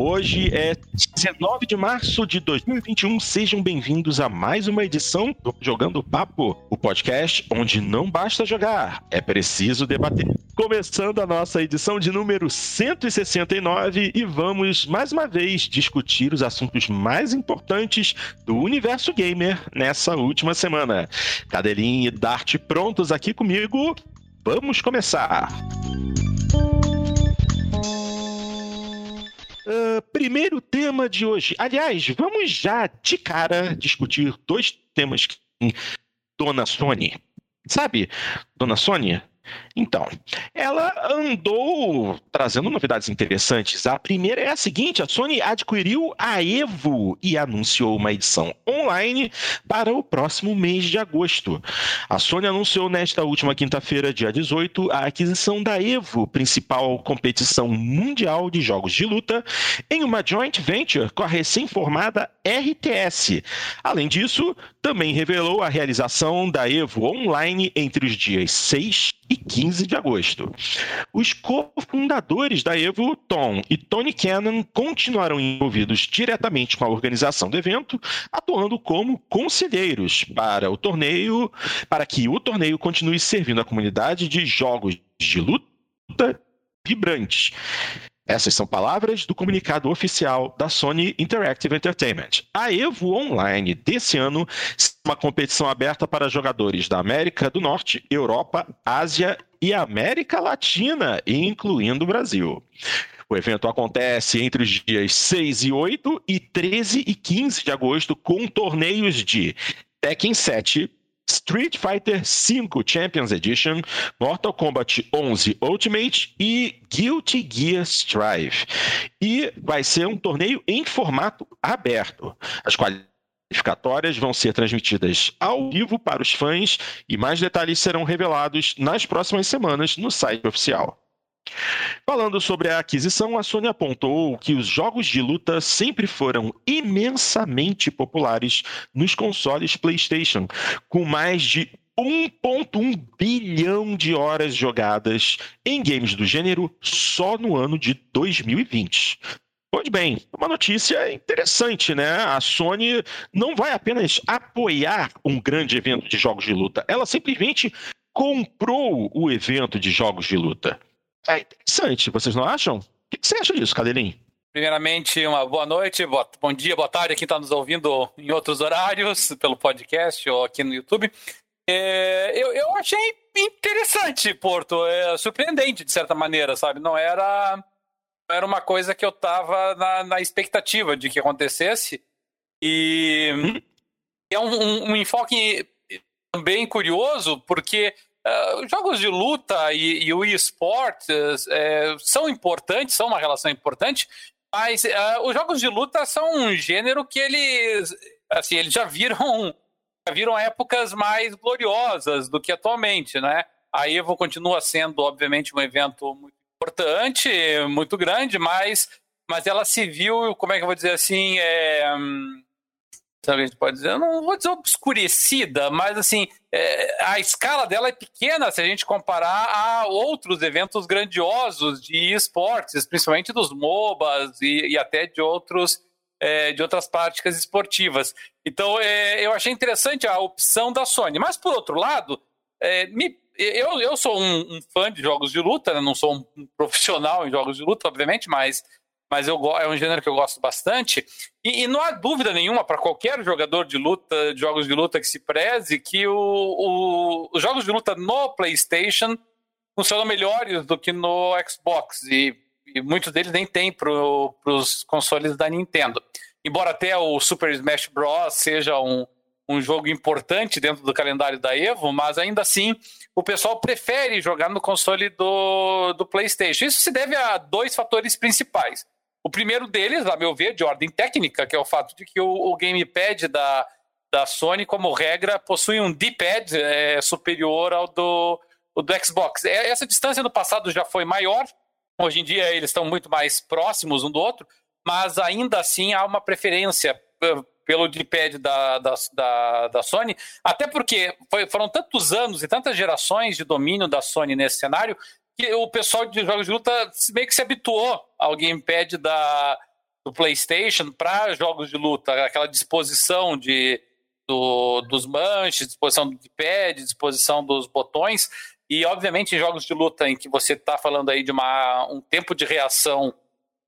Hoje é 19 de março de 2021. Sejam bem-vindos a mais uma edição do Jogando Papo, o podcast onde não basta jogar, é preciso debater. Começando a nossa edição de número 169 e vamos mais uma vez discutir os assuntos mais importantes do universo gamer nessa última semana. Cadelinha e Dart prontos aqui comigo. Vamos começar! Uh, primeiro tema de hoje. Aliás, vamos já de cara discutir dois temas que Dona Sony. Sabe, Dona Sônia, então, ela andou trazendo novidades interessantes. A primeira é a seguinte: a Sony adquiriu a Evo e anunciou uma edição online para o próximo mês de agosto. A Sony anunciou nesta última quinta-feira, dia 18, a aquisição da Evo, principal competição mundial de jogos de luta, em uma joint venture com a recém-formada RTS. Além disso, também revelou a realização da Evo online entre os dias 6 e 15 de agosto. Os cofundadores da Evo, Tom e Tony Cannon, continuaram envolvidos diretamente com a organização do evento, atuando como conselheiros para o torneio, para que o torneio continue servindo a comunidade de jogos de luta vibrantes. Essas são palavras do comunicado oficial da Sony Interactive Entertainment. A Evo Online desse ano uma competição aberta para jogadores da América do Norte, Europa, Ásia e América Latina, incluindo o Brasil. O evento acontece entre os dias 6 e 8 e 13 e 15 de agosto, com torneios de Tekken 7, Street Fighter V Champions Edition, Mortal Kombat 11 Ultimate e Guilty Gear Strive. E vai ser um torneio em formato aberto. As qualificatórias vão ser transmitidas ao vivo para os fãs e mais detalhes serão revelados nas próximas semanas no site oficial. Falando sobre a aquisição, a Sony apontou que os jogos de luta sempre foram imensamente populares nos consoles PlayStation, com mais de 1,1 bilhão de horas jogadas em games do gênero só no ano de 2020. Pois bem, uma notícia interessante, né? A Sony não vai apenas apoiar um grande evento de jogos de luta, ela simplesmente comprou o evento de jogos de luta. É interessante, vocês não acham? O que você acha disso, Cadelinho? Primeiramente, uma boa noite, bom dia, boa tarde a quem está nos ouvindo em outros horários, pelo podcast ou aqui no YouTube. É, eu, eu achei interessante, Porto, é, surpreendente de certa maneira, sabe? Não era, não era uma coisa que eu estava na, na, expectativa de que acontecesse. E hum. é um, um, um enfoque bem curioso, porque Uh, jogos de luta e, e o esportes é, são importantes, são uma relação importante, mas uh, os jogos de luta são um gênero que eles, assim, eles já viram, já viram épocas mais gloriosas do que atualmente, né? A Evo continua sendo, obviamente, um evento muito importante, muito grande, mas, mas ela se viu, como é que eu vou dizer assim, é, a gente pode dizer, eu não vou dizer obscurecida, mas assim, é, a escala dela é pequena se a gente comparar a outros eventos grandiosos de esportes, principalmente dos MOBAs e, e até de outros é, de outras práticas esportivas. Então, é, eu achei interessante a opção da Sony. Mas, por outro lado, é, me, eu, eu sou um, um, fã de jogos de luta, né? não sou um profissional em jogos de luta, obviamente, mas mas eu, é um gênero que eu gosto bastante. E, e não há dúvida nenhuma para qualquer jogador de luta, de jogos de luta que se preze, que o, o, os jogos de luta no PlayStation funcionam melhores do que no Xbox. E, e muitos deles nem tem para os consoles da Nintendo. Embora até o Super Smash Bros. seja um, um jogo importante dentro do calendário da Evo, mas ainda assim o pessoal prefere jogar no console do, do PlayStation. Isso se deve a dois fatores principais. O primeiro deles, a meu ver, de ordem técnica, que é o fato de que o, o gamepad da, da Sony, como regra, possui um D-pad é, superior ao do, do Xbox. É, essa distância no passado já foi maior, hoje em dia eles estão muito mais próximos um do outro, mas ainda assim há uma preferência eh, pelo D-pad da, da, da, da, Sony, até porque foi, foram tantos anos e tantas gerações de domínio da Sony nesse cenário que o pessoal de jogos de luta meio que se habituou ao gamepad da, do PlayStation para jogos de luta, aquela disposição de, do, dos manches, disposição do pad, disposição dos botões. E, obviamente, em jogos de luta em que você está falando aí de uma, um tempo de reação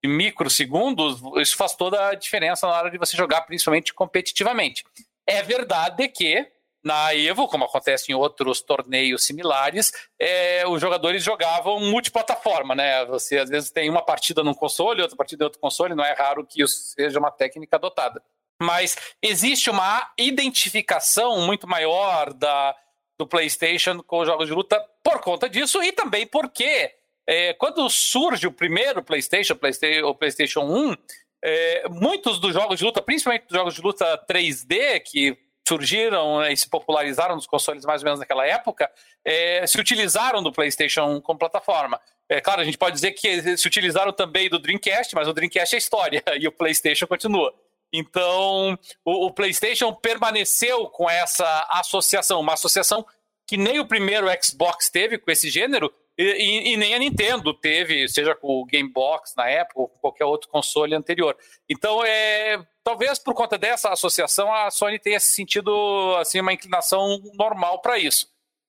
de microsegundos, isso faz toda a diferença na hora de você jogar, principalmente competitivamente. É verdade que na Evo, como acontece em outros torneios similares, é, os jogadores jogavam multiplataforma, né? Você às vezes tem uma partida num console, outra partida em outro console, não é raro que isso seja uma técnica adotada. Mas existe uma identificação muito maior da, do PlayStation com os jogos de luta por conta disso e também porque é, quando surge o primeiro PlayStation, PlayStation o PlayStation 1, é, muitos dos jogos de luta, principalmente os jogos de luta 3D, que surgiram né, e se popularizaram nos consoles mais ou menos naquela época, é, se utilizaram do PlayStation como plataforma. É claro, a gente pode dizer que se utilizaram também do Dreamcast, mas o Dreamcast é história e o PlayStation continua. Então, o, o PlayStation permaneceu com essa associação, uma associação que nem o primeiro Xbox teve com esse gênero, e, e, e, nem a Nintendo teve, seja com o Game Box na época ou qualquer outro console anterior. Então, é, talvez por conta dessa associação, a Sony tenha sentido assim, uma inclinação normal para isso.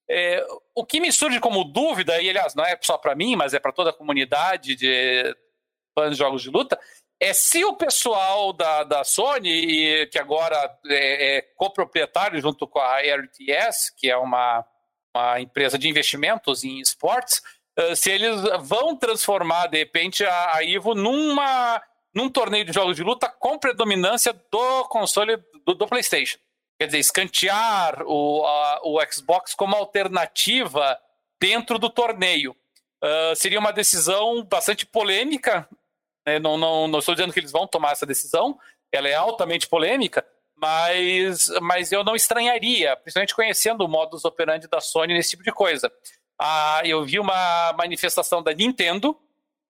É, o que me surge como dúvida, e aliás, não é só para mim, mas é para toda a comunidade de fãs de jogos de luta, é se o pessoal da, da Sony, que agora é, é coproprietário junto com a RTS, que é uma uma empresa de investimentos em esportes, uh, se eles vão transformar, de repente, a, a Ivo numa, num torneio de jogos de luta com predominância do console do, do PlayStation. Quer dizer, escantear o, a, o Xbox como alternativa dentro do torneio. Uh, seria uma decisão bastante polêmica. Né? Não, não, não estou dizendo que eles vão tomar essa decisão, ela é altamente polêmica, mas, mas eu não estranharia, principalmente conhecendo o modus operandi da Sony nesse tipo de coisa. Ah, eu vi uma manifestação da Nintendo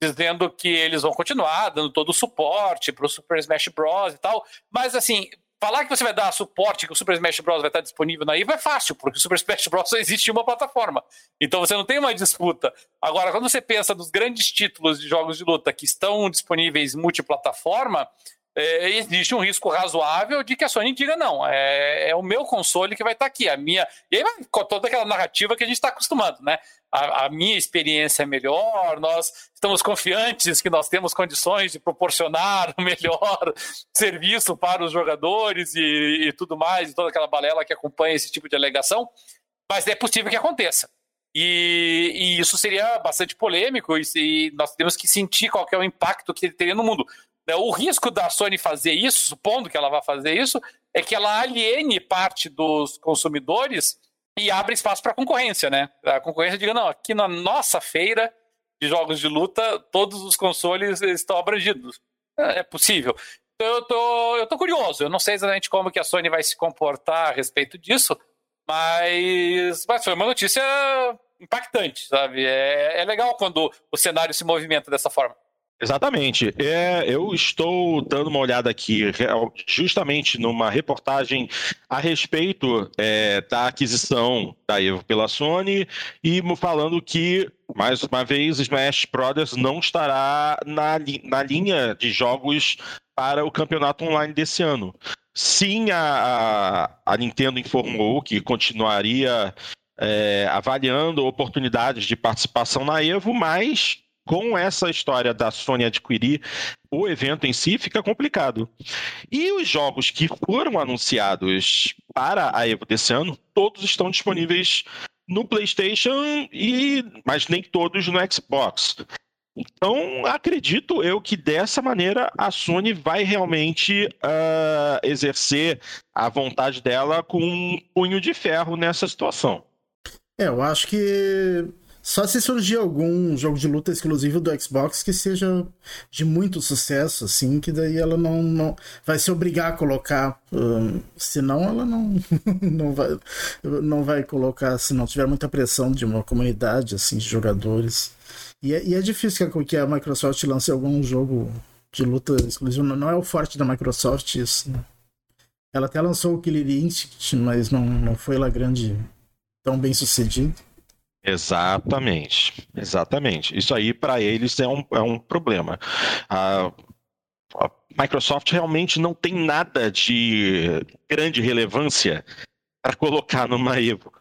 dizendo que eles vão continuar dando todo o suporte para o Super Smash Bros. e tal, mas assim, falar que você vai dar suporte, que o Super Smash Bros. vai estar disponível na IVA é fácil, porque o Super Smash Bros. só existe em uma plataforma. Então você não tem uma disputa. Agora, quando você pensa nos grandes títulos de jogos de luta que estão disponíveis multiplataforma, é, existe um risco razoável de que a Sony diga não, é, é o meu console que vai estar tá aqui, a minha. E aí com toda aquela narrativa que a gente está acostumado, né? A, a, minha experiência é melhor, nós estamos confiantes que nós temos condições de proporcionar o melhor serviço para os jogadores e, e tudo mais, e toda aquela balela que acompanha esse tipo de alegação, mas é possível que aconteça. E, e, isso seria bastante polêmico e, e, nós temos que sentir qual é o impacto que ele teria no mundo. Né, o risco da Sony fazer isso, supondo que ela vá fazer isso, é que ela aliene parte dos consumidores e abre espaço para concorrência, né? A concorrência diga, não, aqui na nossa feira de jogos de luta, todos os consoles estão abrangidos. É, é possível. Então eu tô, eu tô curioso, eu não sei exatamente como que a Sony vai se comportar a respeito disso, mas, mas foi uma notícia impactante, sabe? É, é legal quando o cenário se movimenta dessa forma. Exatamente. É, eu estou dando uma olhada aqui justamente numa reportagem a respeito é, da aquisição da Evo pela Sony e falando que, mais uma vez, Smash Brothers não estará na, na linha de jogos para o campeonato online desse ano. Sim, a, a Nintendo informou que continuaria é, avaliando oportunidades de participação na Evo, mas com essa história da Sony adquirir o evento em si, fica complicado. E os jogos que foram anunciados para a Evo desse ano, todos estão disponíveis no PlayStation e mas nem todos no Xbox. Então, acredito eu que dessa maneira a Sony vai realmente uh, exercer a vontade dela com um punho de ferro nessa situação. É, eu acho que só se surgir algum jogo de luta exclusivo do Xbox que seja de muito sucesso, assim, que daí ela não, não vai se obrigar a colocar. Um, senão ela não, não, vai, não vai colocar, se não tiver muita pressão de uma comunidade, assim, de jogadores. E é, e é difícil que a, que a Microsoft lance algum jogo de luta exclusivo. Não, não é o forte da Microsoft isso, né? Ela até lançou o Killer Instinct, mas não, não foi lá grande, tão bem sucedido. Exatamente, exatamente. Isso aí para eles é um, é um problema. A a Microsoft realmente não tem nada de grande relevância para colocar numa Evo.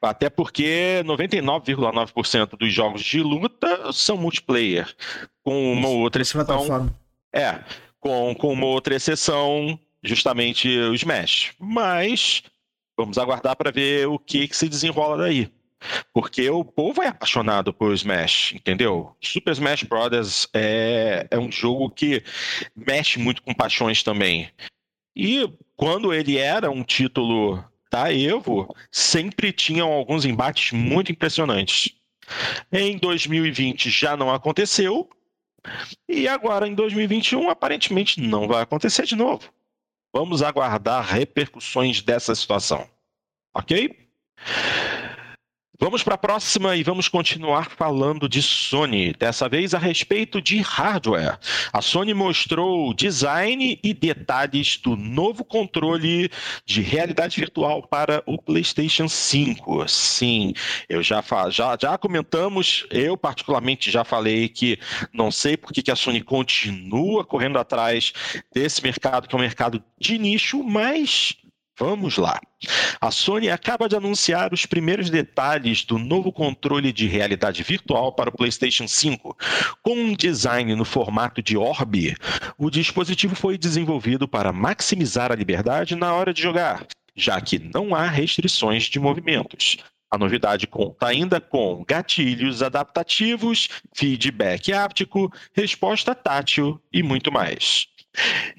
Até porque 99,9% dos jogos de luta são multiplayer, com uma outra exceção. É, com, com uma outra exceção, justamente o Smash. Mas vamos aguardar para ver o que, que se desenrola daí. Porque o povo é apaixonado por Smash, entendeu? Super Smash Bros. é, é um jogo que mexe muito com paixões também. E quando ele era um título da Evo, sempre tinham alguns embates muito impressionantes. Em 2020 já não aconteceu, e agora em 2021 aparentemente não vai acontecer de novo. Vamos aguardar repercussões dessa situação. Ok? Vamos para a próxima e vamos continuar falando de Sony, dessa vez a respeito de hardware. A Sony mostrou design e detalhes do novo controle de realidade virtual para o PlayStation 5. Sim, eu já, já, já comentamos, eu particularmente já falei que não sei por que a Sony continua correndo atrás desse mercado, que é um mercado de nicho, mas Vamos lá. A Sony acaba de anunciar os primeiros detalhes do novo controle de realidade virtual para o PlayStation 5. Com um design no formato de orbe, o dispositivo foi desenvolvido para maximizar a liberdade na hora de jogar, já que não há restrições de movimentos. A novidade conta ainda com gatilhos adaptativos, feedback áptico, resposta tátil e muito mais.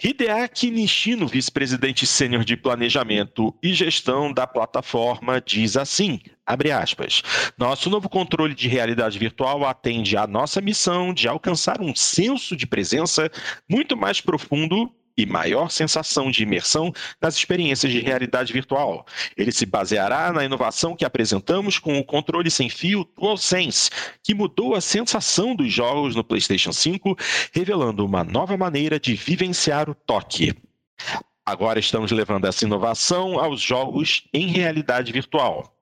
Hideaki Nishino, vice-presidente sênior de planejamento e gestão da plataforma, diz assim: abre aspas. Nosso novo controle de realidade virtual atende à nossa missão de alcançar um senso de presença muito mais profundo e maior sensação de imersão nas experiências de realidade virtual. Ele se baseará na inovação que apresentamos com o controle sem fio DualSense, que mudou a sensação dos jogos no PlayStation 5, revelando uma nova maneira de vivenciar o toque. Agora estamos levando essa inovação aos jogos em realidade virtual.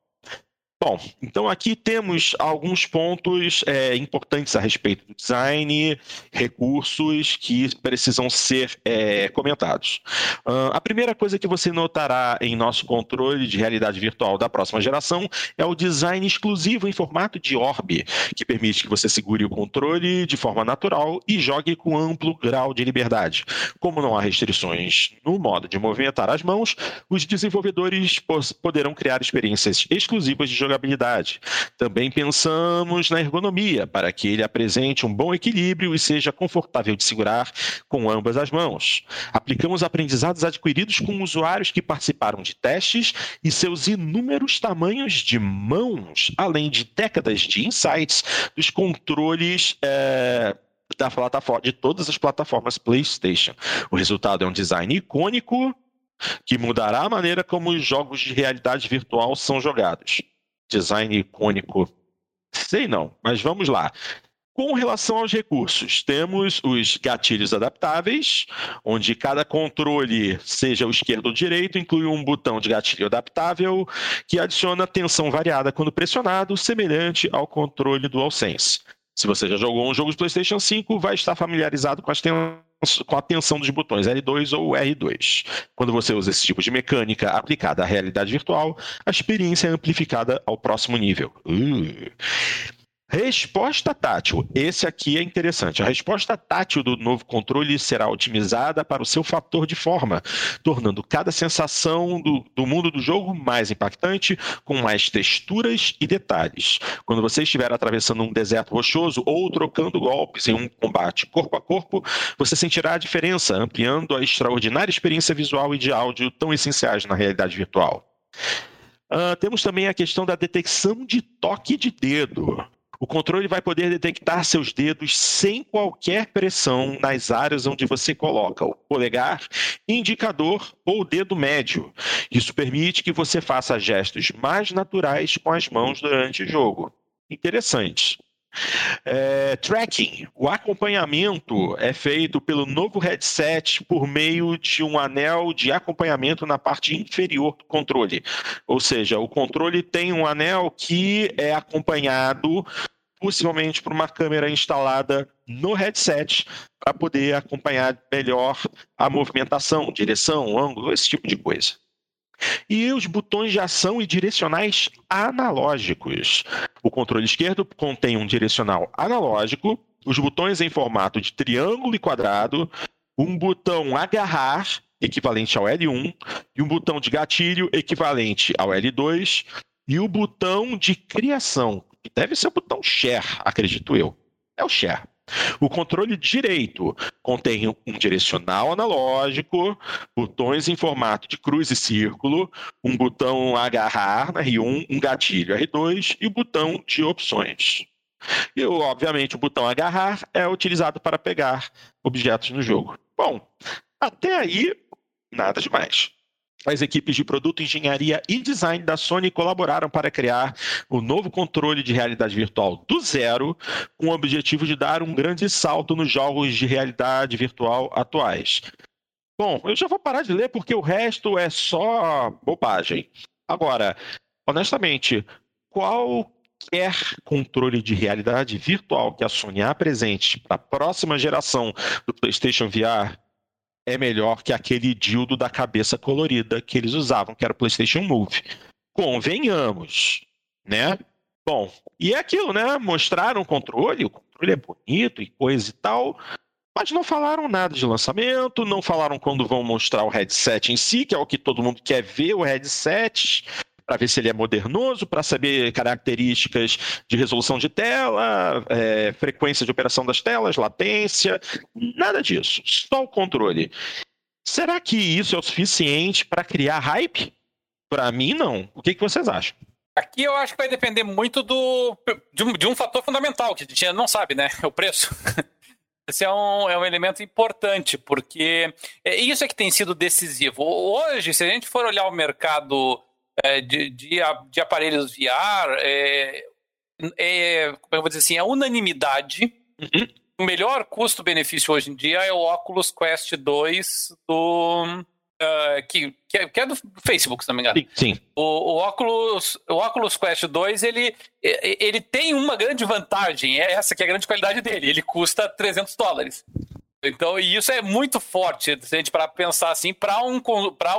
Bom, então aqui temos alguns pontos é, importantes a respeito do design, recursos que precisam ser é, comentados. Uh, a primeira coisa que você notará em nosso controle de realidade virtual da próxima geração é o design exclusivo em formato de orbe, que permite que você segure o controle de forma natural e jogue com amplo grau de liberdade. Como não há restrições no modo de movimentar as mãos, os desenvolvedores poderão criar experiências exclusivas de jogadores jogabilidade. Também pensamos na ergonomia, para que ele apresente um bom equilíbrio e seja confortável de segurar com ambas as mãos. Aplicamos aprendizados adquiridos com usuários que participaram de testes e seus inúmeros tamanhos de mãos, além de décadas de insights dos controles. É da plataforma, de todas as plataformas PlayStation. O resultado é um design icônico que mudará a maneira como os jogos de realidade virtual são jogados design icônico. Sei não, mas vamos lá. Com relação aos recursos, temos os gatilhos adaptáveis, onde cada controle, seja o esquerdo ou direito, inclui um botão de gatilho adaptável que adiciona tensão variada quando pressionado, semelhante ao controle do DualSense. Se você já jogou um jogo de PlayStation 5, vai estar familiarizado com as tensões com a tensão dos botões L2 ou R2. Quando você usa esse tipo de mecânica aplicada à realidade virtual, a experiência é amplificada ao próximo nível. Uh. Resposta tátil. Esse aqui é interessante. A resposta tátil do novo controle será otimizada para o seu fator de forma, tornando cada sensação do, do, mundo do jogo mais impactante, com mais texturas e detalhes. Quando você estiver atravessando um deserto rochoso ou trocando golpes em um combate corpo a corpo, você sentirá a diferença, ampliando a extraordinária experiência visual e de áudio tão essenciais na realidade virtual. Uh, temos também a questão da detecção de toque de dedo. O controle vai poder detectar seus dedos sem qualquer pressão nas áreas onde você coloca o polegar, indicador ou dedo médio. Isso permite que você faça gestos mais naturais com as mãos durante o jogo. Interessante. É, tracking. O acompanhamento é feito pelo novo headset por meio de um anel de acompanhamento na parte inferior do controle. Ou seja, o controle tem um anel que é acompanhado possivelmente por uma câmera instalada no headset para poder acompanhar melhor a movimentação, direção, ângulo, esse tipo de coisa. E os botões de ação e direcionais analógicos. O controle esquerdo contém um direcional analógico, os botões em formato de triângulo e quadrado, um botão agarrar, equivalente ao L1, e um botão de gatilho, equivalente ao L2, e o botão de criação, que deve ser o botão share, acredito eu. É o share. O controle direito contém um direcional analógico, botões em formato de cruz e círculo, um botão agarrar na R1, um gatilho R2 e o botão de opções. E, obviamente, o botão agarrar é utilizado para pegar objetos no jogo. Bom, até aí, nada demais. As equipes de produto, engenharia e design da Sony colaboraram para criar o novo controle de realidade virtual do zero, com o objetivo de dar um grande salto nos jogos de realidade virtual atuais. Bom, eu já vou parar de ler porque o resto é só bobagem. Agora, honestamente, qualquer controle de realidade virtual que a Sony apresente para a próxima geração do PlayStation VR é melhor que aquele dildo da cabeça colorida que eles usavam, que era o PlayStation Move. Convenhamos, né? Bom, e é aquilo, né? Mostraram o controle, o controle é bonito e coisa e tal, mas não falaram nada de lançamento, não falaram quando vão mostrar o headset em si, que é o que todo mundo quer ver, o headset para ver se ele é modernoso, para saber características de resolução de tela, é, frequência de operação das telas, latência, nada disso, só o controle. Será que isso é o suficiente para criar hype? Para mim, não. O que, que vocês acham? Aqui eu acho que vai depender muito do, de, um, de um fator fundamental que a gente não sabe, né? É o preço. Esse é um, é um elemento importante, porque é isso é que tem sido decisivo. Hoje, se a gente for olhar o mercado é, de, de, de, aparelhos VR, é, é, como eu vou dizer assim, é unanimidade. Uhum. O melhor custo-benefício hoje em dia é o Oculus Quest 2 do. Uh, que, que é, que, é, do Facebook, se não me engano. Sim. sim. O, o, Oculus, o Oculus Quest 2, ele, ele tem uma grande vantagem, é essa que é a grande qualidade dele. Ele custa 300 dólares. Então, e isso é muito forte, se a gente para pensar assim, para um,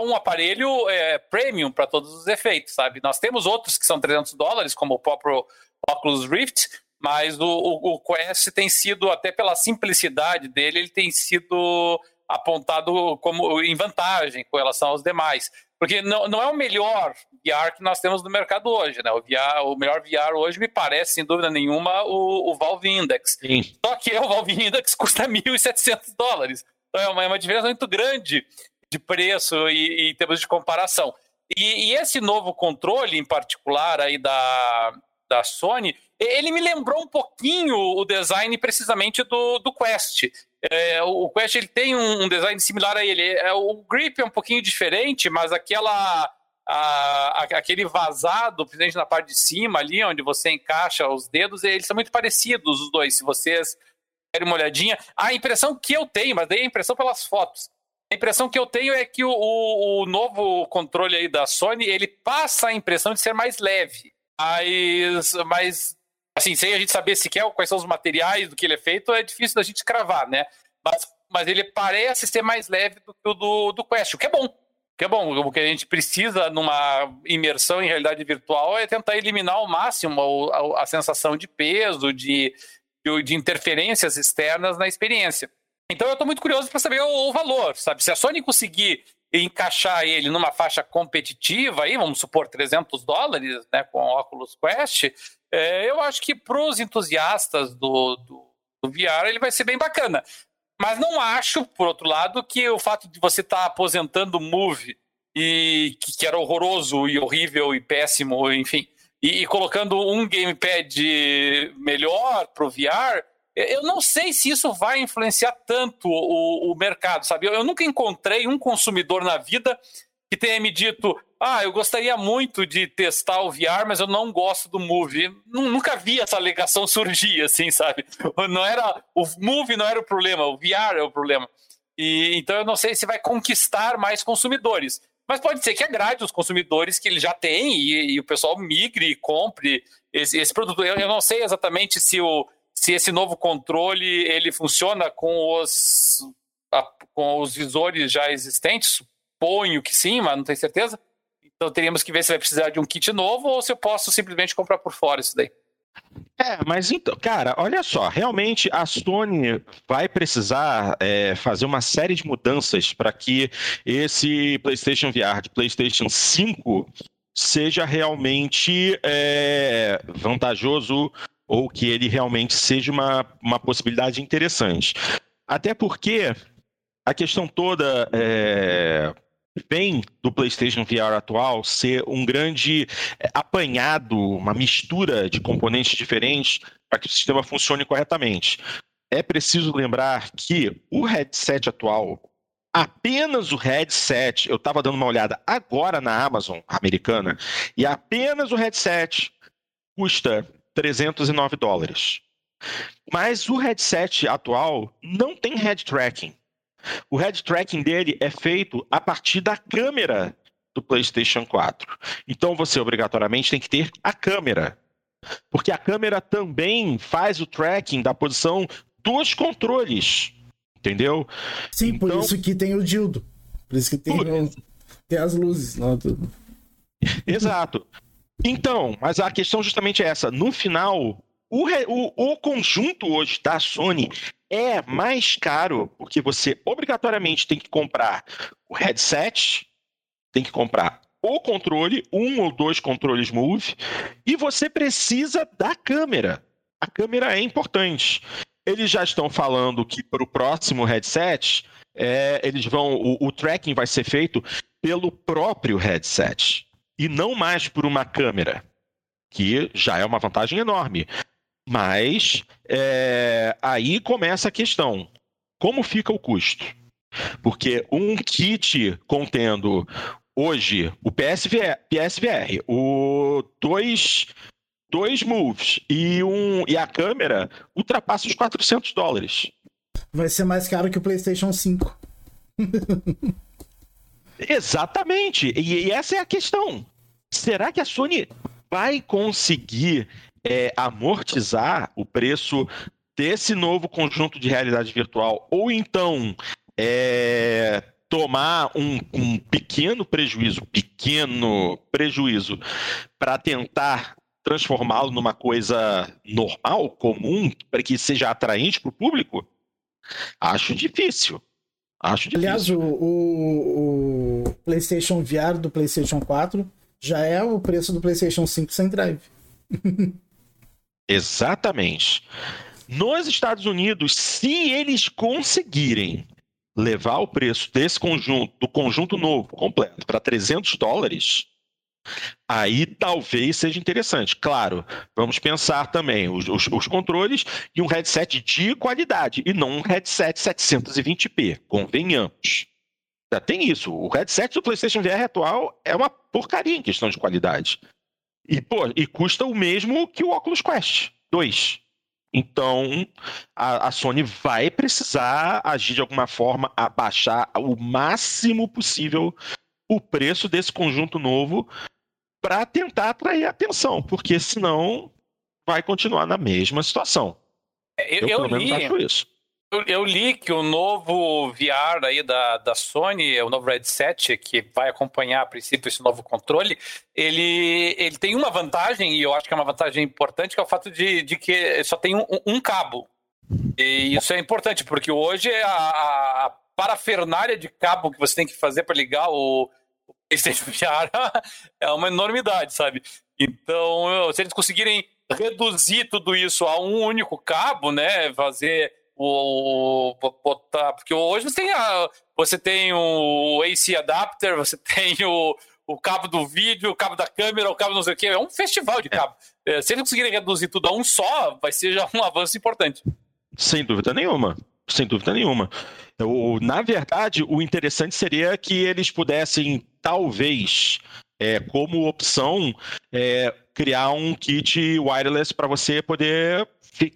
um aparelho é, premium para todos os efeitos, sabe? Nós temos outros que são 300 dólares, como o próprio Oculus Rift, mas o, o, o Quest tem sido, até pela simplicidade dele, ele tem sido apontado como em vantagem com relação aos demais. Porque não, não é o melhor VR que nós temos no mercado hoje, né? O, VR, o melhor VR hoje me parece, sem dúvida nenhuma, o, o Valve Index. Sim. Só que o Valve Index custa 1.700 dólares. Então é uma, é uma diferença muito grande de preço e, e em termos de comparação. E, e, esse novo controle, em particular, aí da, da Sony, ele me lembrou um pouquinho o design precisamente do, do Quest. É, o Quest ele tem um, design similar a ele. É, o grip é um pouquinho diferente, mas aquela a, aquele vazado, principalmente na parte de cima ali, onde você encaixa os dedos, eles são muito parecidos os dois. Se vocês querem uma olhadinha, a impressão que eu tenho, mas daí a impressão pelas fotos. A impressão que eu tenho é que o, o, o novo controle aí da Sony, ele passa a impressão de ser mais leve. Mas, mas assim, sem a gente saber sequer quais são os materiais do que ele é feito, é difícil da gente cravar, né? Mas, mas ele parece ser mais leve do que o do, do Quest, o que é bom. O que é bom, o que a gente precisa numa imersão em realidade virtual é tentar eliminar ao máximo a, a, sensação de peso, de, de, de, interferências externas na experiência. Então eu estou muito curioso para saber o, o valor, sabe? Se a Sony conseguir encaixar ele numa faixa competitiva, aí, vamos supor 300 dólares, né, com o Oculus Quest, é, eu acho que para os entusiastas do, do, do, VR ele vai ser bem bacana. Mas não acho, por outro lado, que o fato de você estar tá aposentando o Move, e, que, que, era horroroso e horrível e péssimo, enfim, e, e colocando um gamepad melhor para o VR, eu não sei se isso vai influenciar tanto o, o mercado, sabe? Eu, eu, nunca encontrei um consumidor na vida que tenha me dito: ah, eu gostaria muito de testar o VR, mas eu não gosto do Move. Nunca vi essa alegação surgir, assim, sabe? Não era o Move não era o problema, o VR é o problema. E então eu não sei se vai conquistar mais consumidores. Mas pode ser que agrade os consumidores que ele já tem e, e o pessoal migre e compre esse, esse produto. Eu, eu, não sei exatamente se o, se esse novo controle ele funciona com os, a, com os visores já existentes. Suponho que sim, mas não tenho certeza. Então teríamos que ver se vai precisar de um kit novo ou se eu posso simplesmente comprar por fora isso daí. É, mas então, cara, olha só, realmente a Sony vai precisar é, fazer uma série de mudanças para que esse PlayStation VR de PlayStation 5 seja realmente é, vantajoso ou que ele realmente seja uma, uma possibilidade interessante. Até porque a questão toda é, vem do PlayStation VR atual ser um grande é, apanhado, uma mistura de componentes diferentes para que o sistema funcione corretamente. É preciso lembrar que o headset atual, apenas o headset, eu estava dando uma olhada agora na Amazon americana, e apenas o headset custa 309 dólares. Mas o headset atual não tem head tracking. O head tracking dele é feito a partir da câmera do PlayStation 4. Então você obrigatoriamente tem que ter a câmera. Porque a câmera também faz o tracking da posição dos controles. Entendeu? Sim, então... por isso que tem o dildo. Por isso que tem, por... tem as luzes lá. Tudo. Exato. Então, mas a questão justamente é essa. No final, o, o, o conjunto hoje da Sony é mais caro, porque você obrigatoriamente tem que comprar o headset, tem que comprar o controle, um ou dois controles Move, e você precisa da câmera. A câmera é importante. Eles já estão falando que para o próximo headset, é, eles vão, o, o tracking vai ser feito pelo próprio headset e não mais por uma câmera, que já é uma vantagem enorme. Mas é, aí começa a questão: como fica o custo? Porque um kit contendo hoje o PSVR, PSVR o dois, dois moves e, um, e a câmera ultrapassa os 400 dólares. Vai ser mais caro que o PlayStation 5. Exatamente. E, e, essa é a questão. Será que a Sony vai conseguir é, amortizar o preço desse novo conjunto de realidade virtual? Ou então é, tomar um, um pequeno prejuízo, pequeno prejuízo, para tentar transformá-lo numa coisa normal, comum, para que seja atraente para o público? Acho difícil. Acho difícil. Aliás, o, o, o, PlayStation VR do PlayStation 4 já é o preço do PlayStation 5 sem drive. Exatamente. Nos Estados Unidos, se eles conseguirem levar o preço desse conjunto, do conjunto novo, completo, para 300 dólares, aí talvez seja interessante. Claro, vamos pensar também os, os, os, controles e um headset de qualidade, e não um headset 720p, convenhamos. Já tem isso. O headset do PlayStation VR atual é uma porcaria em questão de qualidade. E, pô, e custa o mesmo que o Oculus Quest 2. Então, a, a, Sony vai precisar agir de alguma forma, abaixar o máximo possível o preço desse conjunto novo para tentar atrair atenção, porque senão vai continuar na mesma situação. É, eu, eu, eu li, acho isso. Eu, eu, li que o novo VR aí da, da Sony, o novo headset, que vai acompanhar a princípio esse novo controle, ele, ele tem uma vantagem, e eu acho que é uma vantagem importante, que é o fato de, de que só tem um, um cabo. E isso é importante, porque hoje a, a parafernália de cabo que você tem que fazer para ligar o, o PlayStation VR é uma enormidade, sabe? Então, se eles conseguirem reduzir tudo isso a um único cabo, né, fazer o, botar, porque hoje você tem, a, você tem o AC adapter, você tem o, o cabo do vídeo, o cabo da câmera, o cabo não sei o que, é um festival de é. cabo. É. Se eles conseguirem reduzir tudo a um só, vai ser já um avanço importante. Sem dúvida nenhuma. Sem dúvida nenhuma. O, na verdade, o interessante seria que eles pudessem, talvez, é, como opção, é, criar um kit wireless para você poder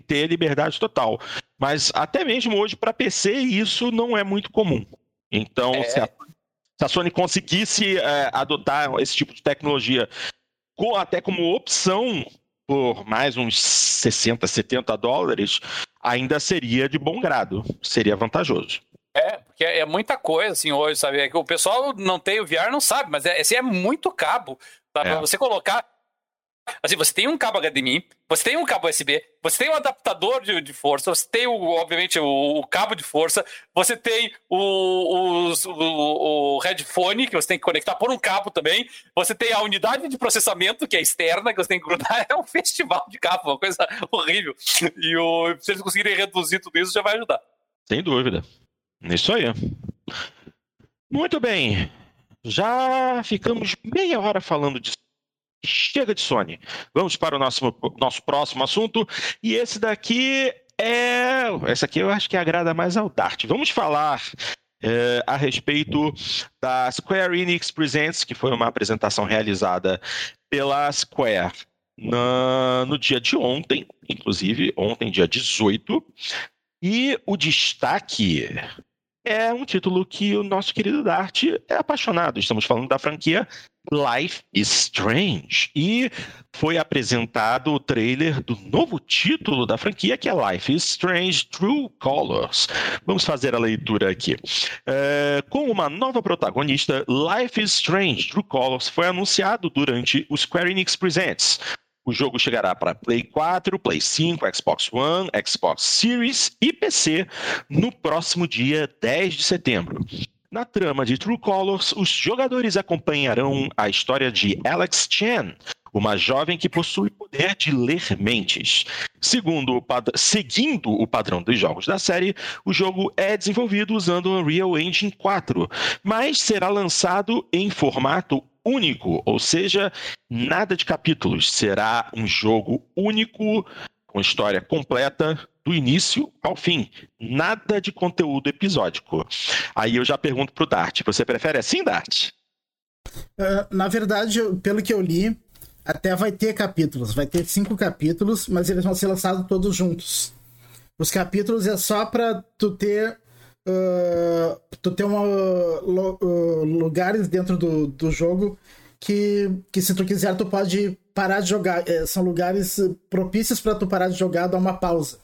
ter liberdade total. Mas até mesmo hoje, para PC, isso não é muito comum. Então, é... se, a, se, a, Sony conseguisse é, adotar esse tipo de tecnologia com, até como opção por mais uns 60, 70 dólares, ainda seria de bom grado, seria vantajoso. É, porque é muita coisa assim hoje, sabe? É que o pessoal não tem o VR, não sabe, mas é, assim, é muito cabo. Tá? É. Pra você colocar Assim, você tem um cabo HDMI, você tem um cabo USB, você tem um adaptador de, de força, você tem, o, obviamente, o, o, cabo de força, você tem o, o, o, headphone que você tem que conectar por um cabo também, você tem a unidade de processamento que é externa, que você tem que grudar. É um festival de cabo, uma coisa horrível. E o, se eles conseguirem reduzir tudo isso, já vai ajudar. Sem dúvida. Isso aí. Muito bem. Já ficamos meia hora falando de Chega de Sony. Vamos para o nosso, nosso próximo assunto. E esse daqui é. Essa aqui eu acho que agrada mais ao Dart. Vamos falar é, a respeito da Square Enix Presents, que foi uma apresentação realizada pela Square na, no dia de ontem, inclusive, ontem, dia 18. E o destaque é um título que o nosso querido Dart é apaixonado. Estamos falando da franquia Life is Strange. E foi apresentado o trailer do novo título da franquia, que é Life is Strange True Colors. Vamos fazer a leitura aqui. É, com uma nova protagonista, Life is Strange True Colors foi anunciado durante o Square Enix Presents. O jogo chegará para Play 4, Play 5, Xbox One, Xbox Series e PC no próximo dia 10 de setembro. Na trama de True Colors, os jogadores acompanharão a história de Alex Chen, uma jovem que possui o poder de ler mentes. O Seguindo o padrão dos jogos da série, o jogo é desenvolvido usando o Unreal Engine 4, mas será lançado em formato único, ou seja, nada de capítulos. Será um jogo único, com história completa, do início ao fim. Nada de conteúdo episódico. Aí eu já pergunto pro Dart: você prefere assim, Dart? Uh, na verdade, pelo que eu li, até vai ter capítulos. Vai ter cinco capítulos, mas eles vão ser lançados todos juntos. Os capítulos é só pra tu ter. Uh, tu ter uma, uh, lugares dentro do, do jogo que, que se tu quiser tu pode parar de jogar. É, são lugares propícios para tu parar de jogar, dar uma pausa.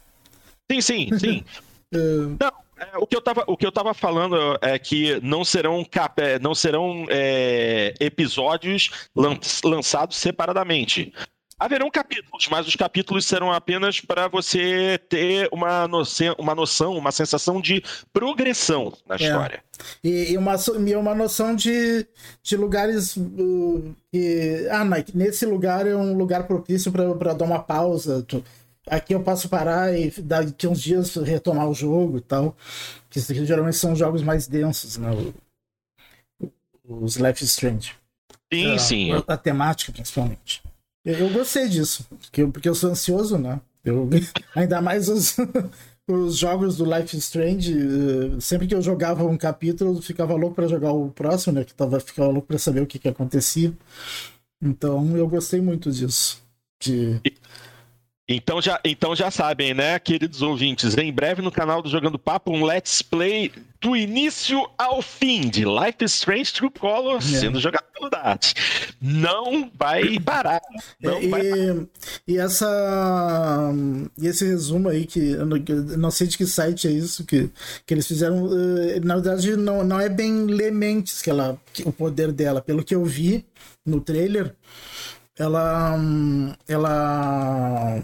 Sim, sim, sim. Não, é, o, que eu tava, o que eu tava falando é que não serão, cap, é, não serão é, episódios lan, lançados separadamente. Haverão capítulos, mas os capítulos serão apenas para você ter uma noção, uma noção, uma sensação de progressão na é. história. E, e, uma, e uma noção de, de lugares uh, que. Ah, nesse lugar é um lugar propício para dar uma pausa. Tu, aqui eu posso parar e daqui uns dias retomar o jogo e tal. Que geralmente são jogos mais densos, né? Os Life Strange. Sim, a, sim. A, a, temática, principalmente. Eu, eu gostei disso, porque eu, porque eu sou ansioso, né? Eu, ainda mais os, os jogos do Life Strange. Eh, sempre que eu jogava um capítulo, eu ficava louco para jogar o próximo, né? Que tava, ficava louco para saber o que, que acontecia. Então eu gostei muito disso. De... Então já, então já sabem, né, queridos ouvintes? Em breve no canal do Jogando Papo, um Let's Play do início ao fim de Life is Strange True Colors é. sendo jogado pelo Dart. Não vai parar. Não e, vai parar. e essa. E esse resumo aí, que eu não, eu não sei de que site é isso, que, que eles fizeram. Eh, na verdade, não, não é bem Lementes que ela, que, o poder dela. Pelo que eu vi no trailer, ela. Ela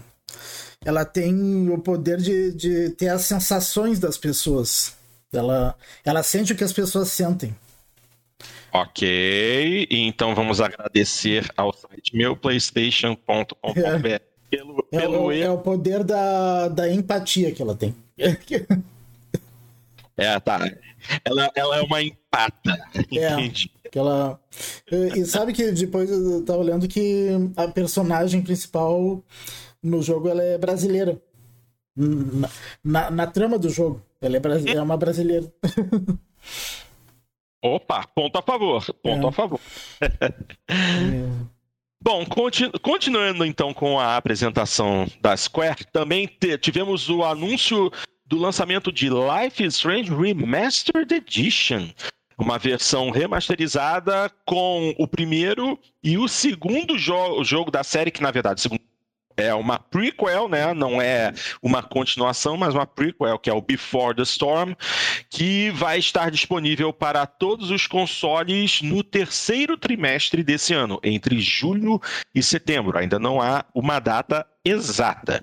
ela tem o poder de, de ter as sensações das pessoas. Ela, ela sente o que as pessoas sentem. Ok, então vamos agradecer ao site meuplaystation.com.br é. pelo, é, pelo é, é, o poder da, da empatia que ela tem. É, tá. Ela, ela é uma empata. É, Entendi. Que ela... E sabe que depois eu tava olhando que a personagem principal no jogo ela é brasileira. Na, na, na trama do jogo. Ela é, bras... é uma brasileira. Opa, ponto a favor. Ponto é. a favor. é. Bom, continu continuando então com a apresentação da Square, também tivemos o anúncio do lançamento de Life is Strange Remastered Edition. Uma versão remasterizada com o primeiro e o segundo jo jogo da série, que na verdade, segundo é uma prequel, né? Não é uma continuação, mas uma prequel, que é o Before the Storm, que vai estar disponível para todos os consoles no terceiro trimestre desse ano, entre julho e setembro. Ainda não há uma data exata.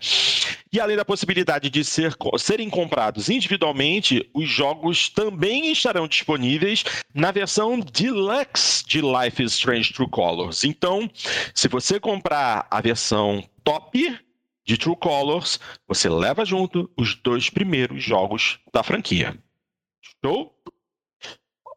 E além da possibilidade de ser, serem comprados individualmente, os jogos também estarão disponíveis na versão Deluxe de Life is Strange True Colors. Então, se você comprar a versão top de True Colors, você leva junto os dois primeiros jogos da franquia. Show?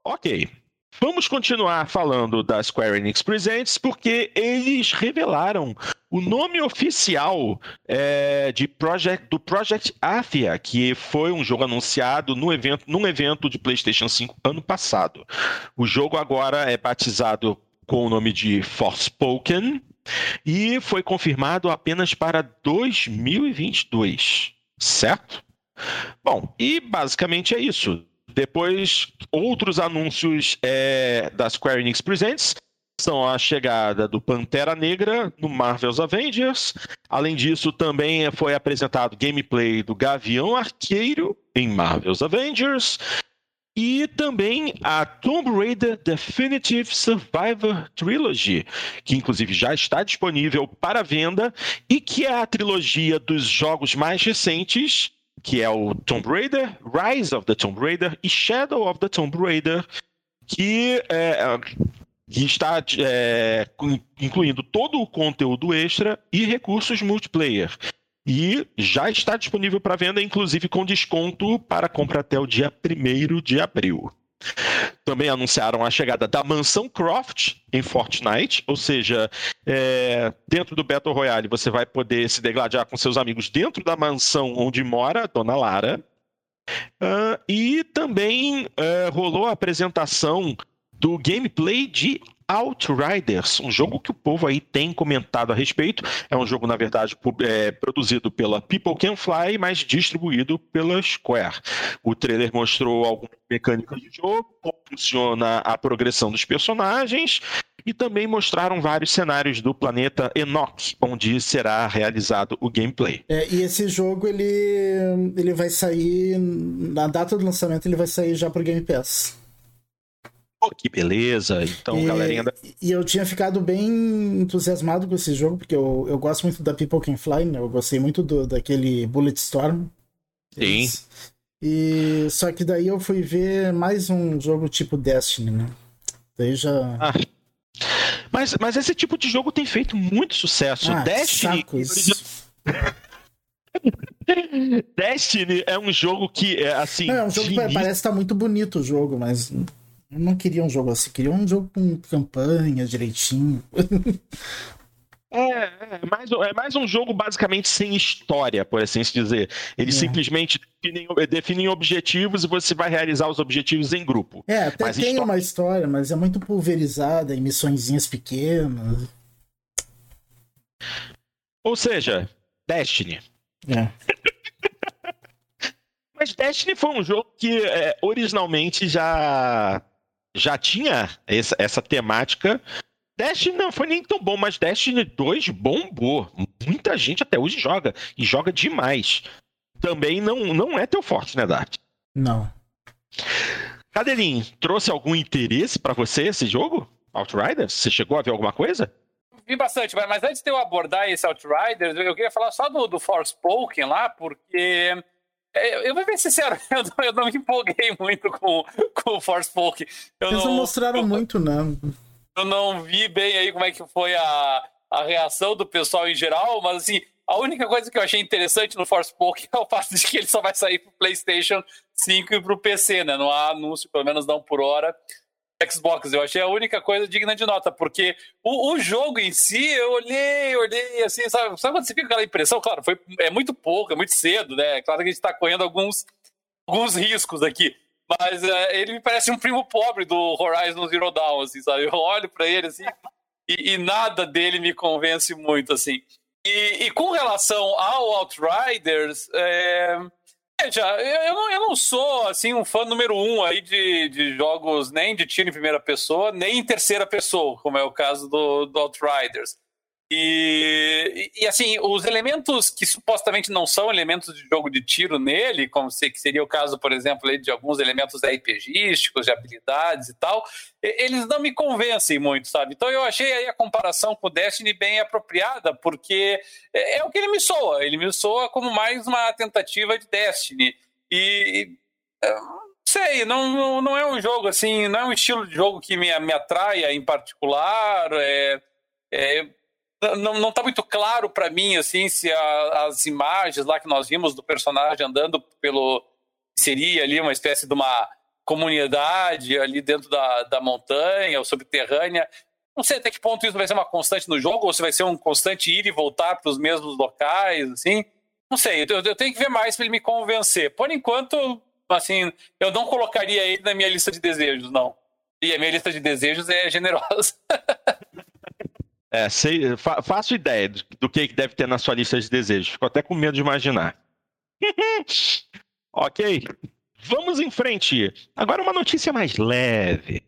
Ok. Vamos continuar falando da Square Enix Presents porque eles revelaram o nome oficial é, de Project, do Project Athia, que foi um jogo anunciado no evento, num evento de PlayStation 5 ano passado. O jogo agora é batizado com o nome de Forspoken e foi confirmado apenas para 2022, certo? Bom, e basicamente é isso. Depois, outros anúncios é, da Square Enix Presents são a chegada do Pantera Negra no Marvel's Avengers. Além disso, também foi apresentado gameplay do Gavião Arqueiro em Marvel's Avengers. E também a Tomb Raider Definitive Survivor Trilogy, que inclusive já está disponível para venda e que é a trilogia dos jogos mais recentes que é o Tomb Raider, Rise of the Tomb Raider e Shadow of the Tomb Raider, que, é, que está é, incluindo todo o conteúdo extra e recursos multiplayer. E já está disponível para venda, inclusive com desconto para compra até o dia 1 de abril. Também anunciaram a chegada da Mansão Croft em Fortnite, ou seja, é, dentro do Battle Royale você vai poder se degladiar com seus amigos dentro da mansão onde mora a Dona Lara. Uh, e também uh, rolou a apresentação do gameplay de Outriders, um jogo que o povo aí tem comentado a respeito. É um jogo, na verdade, é, produzido pela People Can Fly, mas distribuído pela Square. O trailer mostrou algumas mecânicas de jogo, como funciona a progressão dos personagens, e também mostraram vários cenários do planeta Enoch, onde será realizado o gameplay. É, e esse jogo ele, ele vai sair na data do lançamento ele vai sair já para o Game Pass. Pô, que beleza! Então, e, galerinha. Da... E eu tinha ficado bem entusiasmado com esse jogo, porque eu, eu gosto muito da People Can Fly, né? Eu gostei muito do, daquele Bulletstorm. Sim. E só que daí eu fui ver mais um jogo tipo Destiny, né? Daí já. Ah. Mas, mas esse tipo de jogo tem feito muito sucesso. Ah, Destiny. Destiny é um jogo que é assim. Não, é um jogo que parece estar tá muito bonito o jogo, mas eu não queria um jogo assim, queria um jogo com campanha direitinho. É, é, mais, é mais um jogo basicamente sem história, por assim se dizer. Eles é. simplesmente definem, definem, objetivos e você vai realizar os objetivos em grupo. É, até mas tem história... uma história, mas é muito pulverizada em missõezinhas pequenas. Ou seja, Destiny. É. mas Destiny foi um jogo que é, originalmente já já tinha essa, essa temática. Destiny não foi nem tão bom, mas Destiny 2 bombou. Muita gente até hoje joga, e joga demais. Também não, não é teu forte, né, Dart? Não. Cadelinho, trouxe algum interesse para você esse jogo? Outriders? Você chegou a ver alguma coisa? Vi bastante, mas antes de eu abordar esse Outriders, eu queria falar só do, do Forspoken lá, porque eu vou ser sincero, eu não, eu não me empolguei muito com, com o Forspoken. Eles não mostraram eu, muito, não. Eu não vi bem aí como é que foi a, a reação do pessoal em geral, mas assim, a única coisa que eu achei interessante no Forspoken é o fato de que ele só vai sair pro PlayStation 5 e pro PC, né? Não há anúncio, pelo menos não por hora, Xbox. Eu achei a única coisa digna de nota, porque o, o jogo em si, eu olhei, olhei assim, sabe, sabe quando você fica com aquela impressão? Claro, foi, é muito pouco, é muito cedo, né? Claro que a gente está correndo alguns, alguns riscos aqui. Mas uh, ele me parece um primo pobre do Horizon Zero Dawn, assim, sabe? Eu olho para ele assim e, e, nada dele me convence muito, assim. E, e com relação ao Outriders, é Veja, eu não, eu não sou assim um fã número um aí de, de jogos nem de tiro em primeira pessoa, nem em terceira pessoa, como é o caso do, do Outriders. E, e, assim, os elementos que supostamente não são elementos de jogo de tiro nele, como se, seria o caso, por exemplo, de alguns elementos RPGísticos, de habilidades e tal, eles não me convencem muito, sabe? Então eu achei aí a comparação com o Destiny bem apropriada, porque é, é o que ele me soa. Ele me soa como mais uma tentativa de Destiny. E. sei, não, não é um jogo assim, não é um estilo de jogo que me, me atraia em particular. É, é, não, não tá muito claro para mim assim se a, as imagens lá que nós vimos do personagem andando pelo seria ali uma espécie de uma comunidade ali dentro da, da montanha ou subterrânea. Não sei até que ponto isso vai ser uma constante no jogo ou se vai ser um constante ir e voltar para os mesmos locais assim. Não sei eu, eu tenho que ver mais para ele me convencer. Por enquanto assim eu não colocaria ele na minha lista de desejos não. E a minha lista de desejos é generosa É, sei, fa faço ideia do, do, que deve ter na sua lista de desejos. Fico até com medo de imaginar. ok. Vamos em frente. Agora uma notícia mais leve.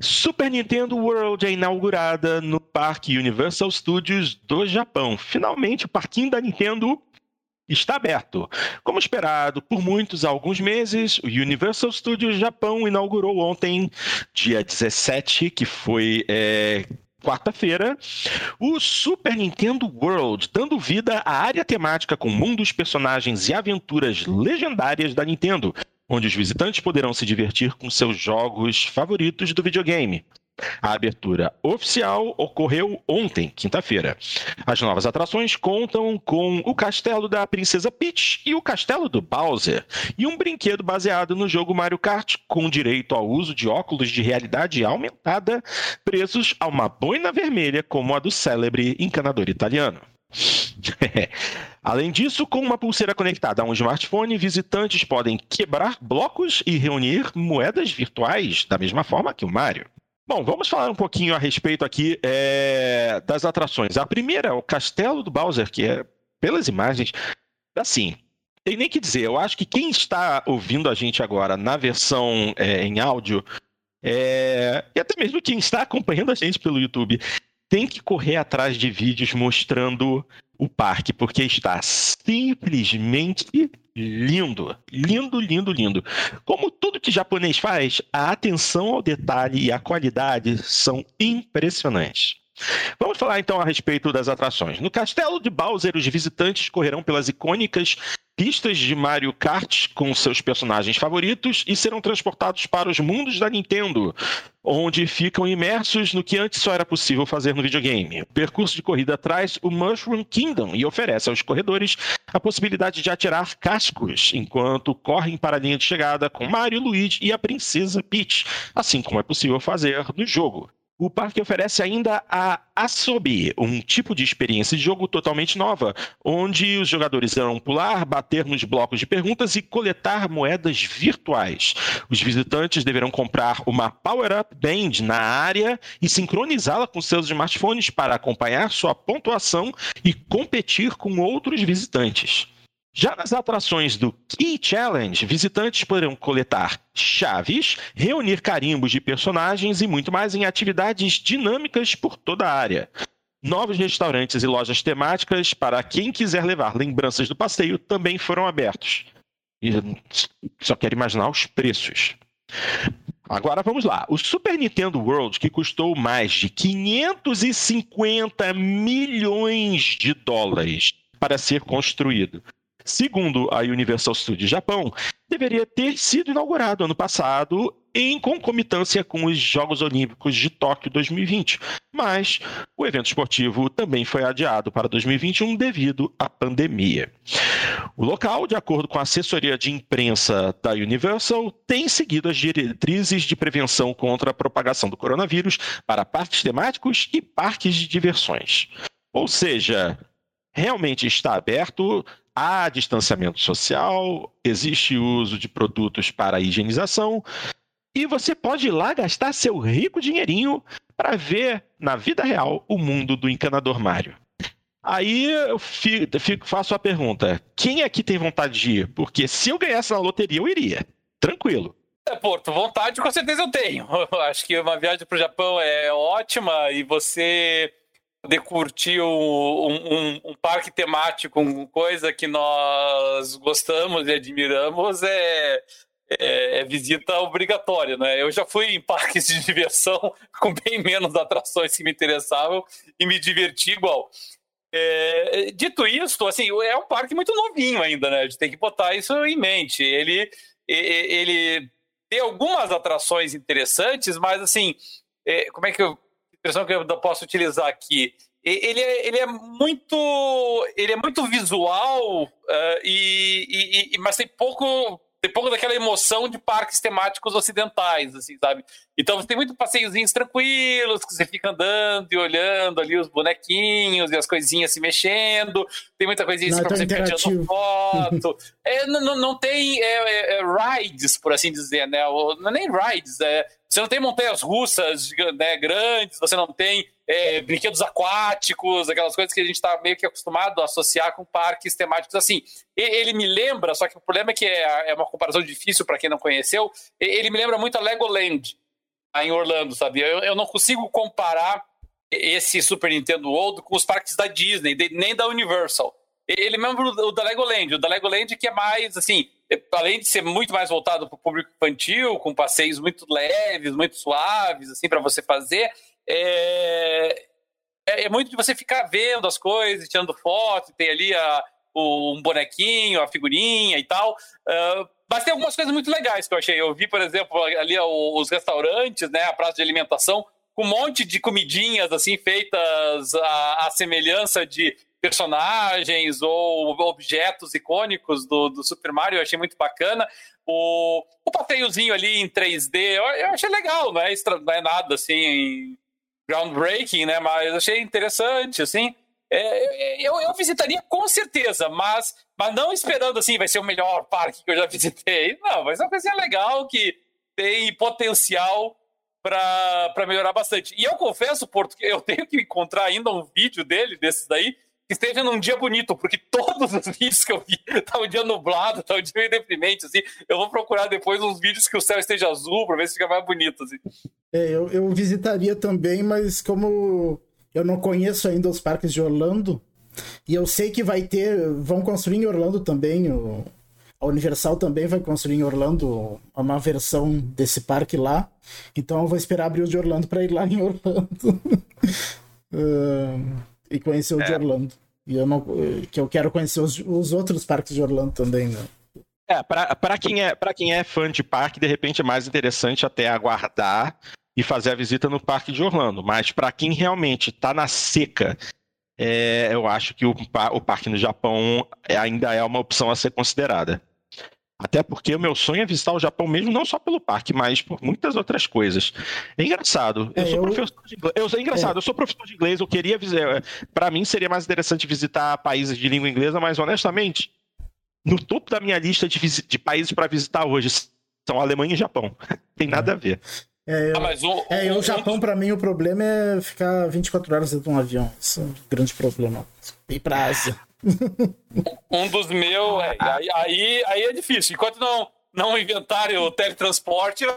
Super Nintendo World é inaugurada no Parque Universal Studios do Japão. Finalmente, o parquinho da Nintendo está aberto. Como esperado por muitos há alguns meses, o Universal Studios Japão inaugurou ontem, dia 17, que foi é, quarta-feira, o Super Nintendo World, dando vida à área temática com mundos, personagens e aventuras legendárias da Nintendo, onde os visitantes poderão se divertir com seus jogos favoritos do videogame. A abertura oficial ocorreu ontem, quinta-feira. As novas atrações contam com o castelo da Princesa Peach e o castelo do Bowser, e um brinquedo baseado no jogo Mario Kart, com direito ao uso de óculos de realidade aumentada presos a uma boina vermelha, como a do célebre encanador italiano. Além disso, com uma pulseira conectada a um smartphone, visitantes podem quebrar blocos e reunir moedas virtuais, da mesma forma que o Mario. Bom, vamos falar um pouquinho a respeito aqui é, das atrações. A primeira é o Castelo do Bowser, que é, pelas imagens, assim, tem nem que dizer, eu acho que quem está ouvindo a gente agora na versão é, em áudio, é, e até mesmo quem está acompanhando a gente pelo YouTube, tem que correr atrás de vídeos mostrando o parque, porque está simplesmente lindo. Lindo, lindo, lindo. Como tudo que japonês faz, a atenção ao detalhe e a qualidade são impressionantes. Vamos falar então a respeito das atrações. No Castelo de Bowser, os visitantes correrão pelas icônicas pistas de Mario Kart com seus personagens favoritos e serão transportados para os mundos da Nintendo, onde ficam imersos no que antes só era possível fazer no videogame. O percurso de corrida traz o Mushroom Kingdom e oferece aos corredores a possibilidade de atirar cascos enquanto correm para a linha de chegada com Mario, Luigi e a Princesa Peach, assim como é possível fazer no jogo. O parque oferece ainda a Asobi, um tipo de experiência de jogo totalmente nova, onde os jogadores irão pular, bater nos blocos de perguntas e coletar moedas virtuais. Os visitantes deverão comprar uma Power Up Band na área e sincronizá-la com seus smartphones para acompanhar sua pontuação e competir com outros visitantes. Já nas atrações do Key Challenge, visitantes poderão coletar chaves, reunir carimbos de personagens e muito mais em atividades dinâmicas por toda a área. Novos restaurantes e lojas temáticas para quem quiser levar lembranças do passeio também foram abertos. E só quero imaginar os preços. Agora vamos lá. O Super Nintendo World, que custou mais de 550 milhões de dólares para ser construído, segundo a Universal Studios Japão, deveria ter sido inaugurado ano passado em concomitância com os Jogos Olímpicos de Tóquio 2020, mas o evento esportivo também foi adiado para 2021 devido à pandemia. O local, de acordo com a assessoria de imprensa da Universal, tem seguido as diretrizes de prevenção contra a propagação do coronavírus para parques temáticos e parques de diversões. Ou seja, realmente está aberto, há distanciamento social, existe uso de produtos para higienização, e você pode ir lá gastar seu rico dinheirinho para ver na vida real o mundo do encanador Mário. Aí eu fico, faço a pergunta: quem aqui tem vontade de ir? Porque se eu ganhasse na loteria, eu iria. Tranquilo. É, Porto, vontade com certeza eu tenho. Eu acho que uma viagem para o Japão é ótima e você poder curtir um, um, um, parque temático, uma coisa que nós gostamos e admiramos, é, é, é, visita obrigatória, né? Eu já fui em parques de diversão com bem menos atrações que me interessavam e me diverti igual. É, dito isso, assim, é um parque muito novinho ainda, né? A gente tem que botar isso em mente. Ele, ele tem algumas atrações interessantes, mas assim, é, como é que eu expressão que eu posso utilizar aqui. Ele é, ele é muito ele é muito visual uh, e, e, mas tem pouco tem pouco daquela emoção de parques temáticos ocidentais, assim, sabe? Então você tem muito passeiozinhos tranquilos, que você fica andando e olhando ali os bonequinhos e as coisinhas se mexendo, tem muita coisinha assim pra você ficar tirando foto. é, não, não tem é, é, é, rides, por assim dizer, né? Não é nem rides, é você não tem montanhas russas né, grandes, você não tem é, brinquedos aquáticos, aquelas coisas que a gente está meio que acostumado a associar com parques temáticos assim. Ele me lembra, só que o problema é que é, é uma comparação difícil para quem não conheceu, ele me lembra muito a Legoland em Orlando, sabe? Eu, eu não consigo comparar esse Super Nintendo World com os parques da Disney, nem da Universal. Ele lembra o da Legoland, o da Legoland que é mais, assim, além de ser muito mais voltado para o público infantil, com passeios muito leves, muito suaves, assim, para você fazer, é... é, é, muito de você ficar vendo as coisas, tirando foto, tem ali a, o, um bonequinho, a figurinha e tal. Uh, mas tem algumas coisas muito legais que eu achei. Eu vi, por exemplo, ali os restaurantes, né, a praça de alimentação, com um monte de comidinhas assim feitas à, à semelhança de personagens ou objetos icônicos do, do Super Mario, eu achei muito bacana. O, o passeiozinho ali em 3D, eu, eu achei legal, não é, extra, não é nada assim groundbreaking, né? Mas achei interessante, assim. É, eu, eu visitaria com certeza, mas, mas não esperando assim, vai ser o melhor parque que eu já visitei. Não, vai ser uma coisa legal que tem potencial para melhorar bastante. E eu confesso, Porto, que eu tenho que encontrar ainda um vídeo dele, desses daí, esteja num dia bonito, porque todos os vídeos que eu vi tá um dia nublado, tá um dia meio deprimente, assim. Eu vou procurar depois uns vídeos que o céu esteja azul para ver se fica mais bonito, assim. É, eu, eu visitaria também, mas como eu não conheço ainda os parques de Orlando, e eu sei que vai ter, vão construir em Orlando também, o, a Universal também vai construir em Orlando uma versão desse parque lá, então eu vou esperar abrir o de Orlando para ir lá em Orlando. uh... e conhecer o é. de Orlando. E eu não, que eu quero conhecer os, os outros parques de Orlando também, né? É, para quem é para quem é fã de parque, de repente é mais interessante até aguardar e fazer a visita no parque de Orlando. Mas para quem realmente está na seca, é, eu acho que o, o parque no Japão ainda é uma opção a ser considerada. Até porque o meu sonho é visitar o Japão mesmo, não só pelo parque, mas por muitas outras coisas. É engraçado. Eu é, sou eu... professor de inglês. Eu, é engraçado, é. eu sou professor de inglês, eu queria visitar. Para mim seria mais interessante visitar países de língua inglesa, mas honestamente, no topo da minha lista de, de países para visitar hoje são Alemanha e Japão. Tem nada a ver. É, eu, ah, mas o, é, o, o Japão, para mim, o problema é ficar 24 horas dentro de um avião. Isso é um grande problema. Ir pra Ásia um dos meus. É, aí, aí é difícil. Enquanto não, não inventarem o teletransporte, vai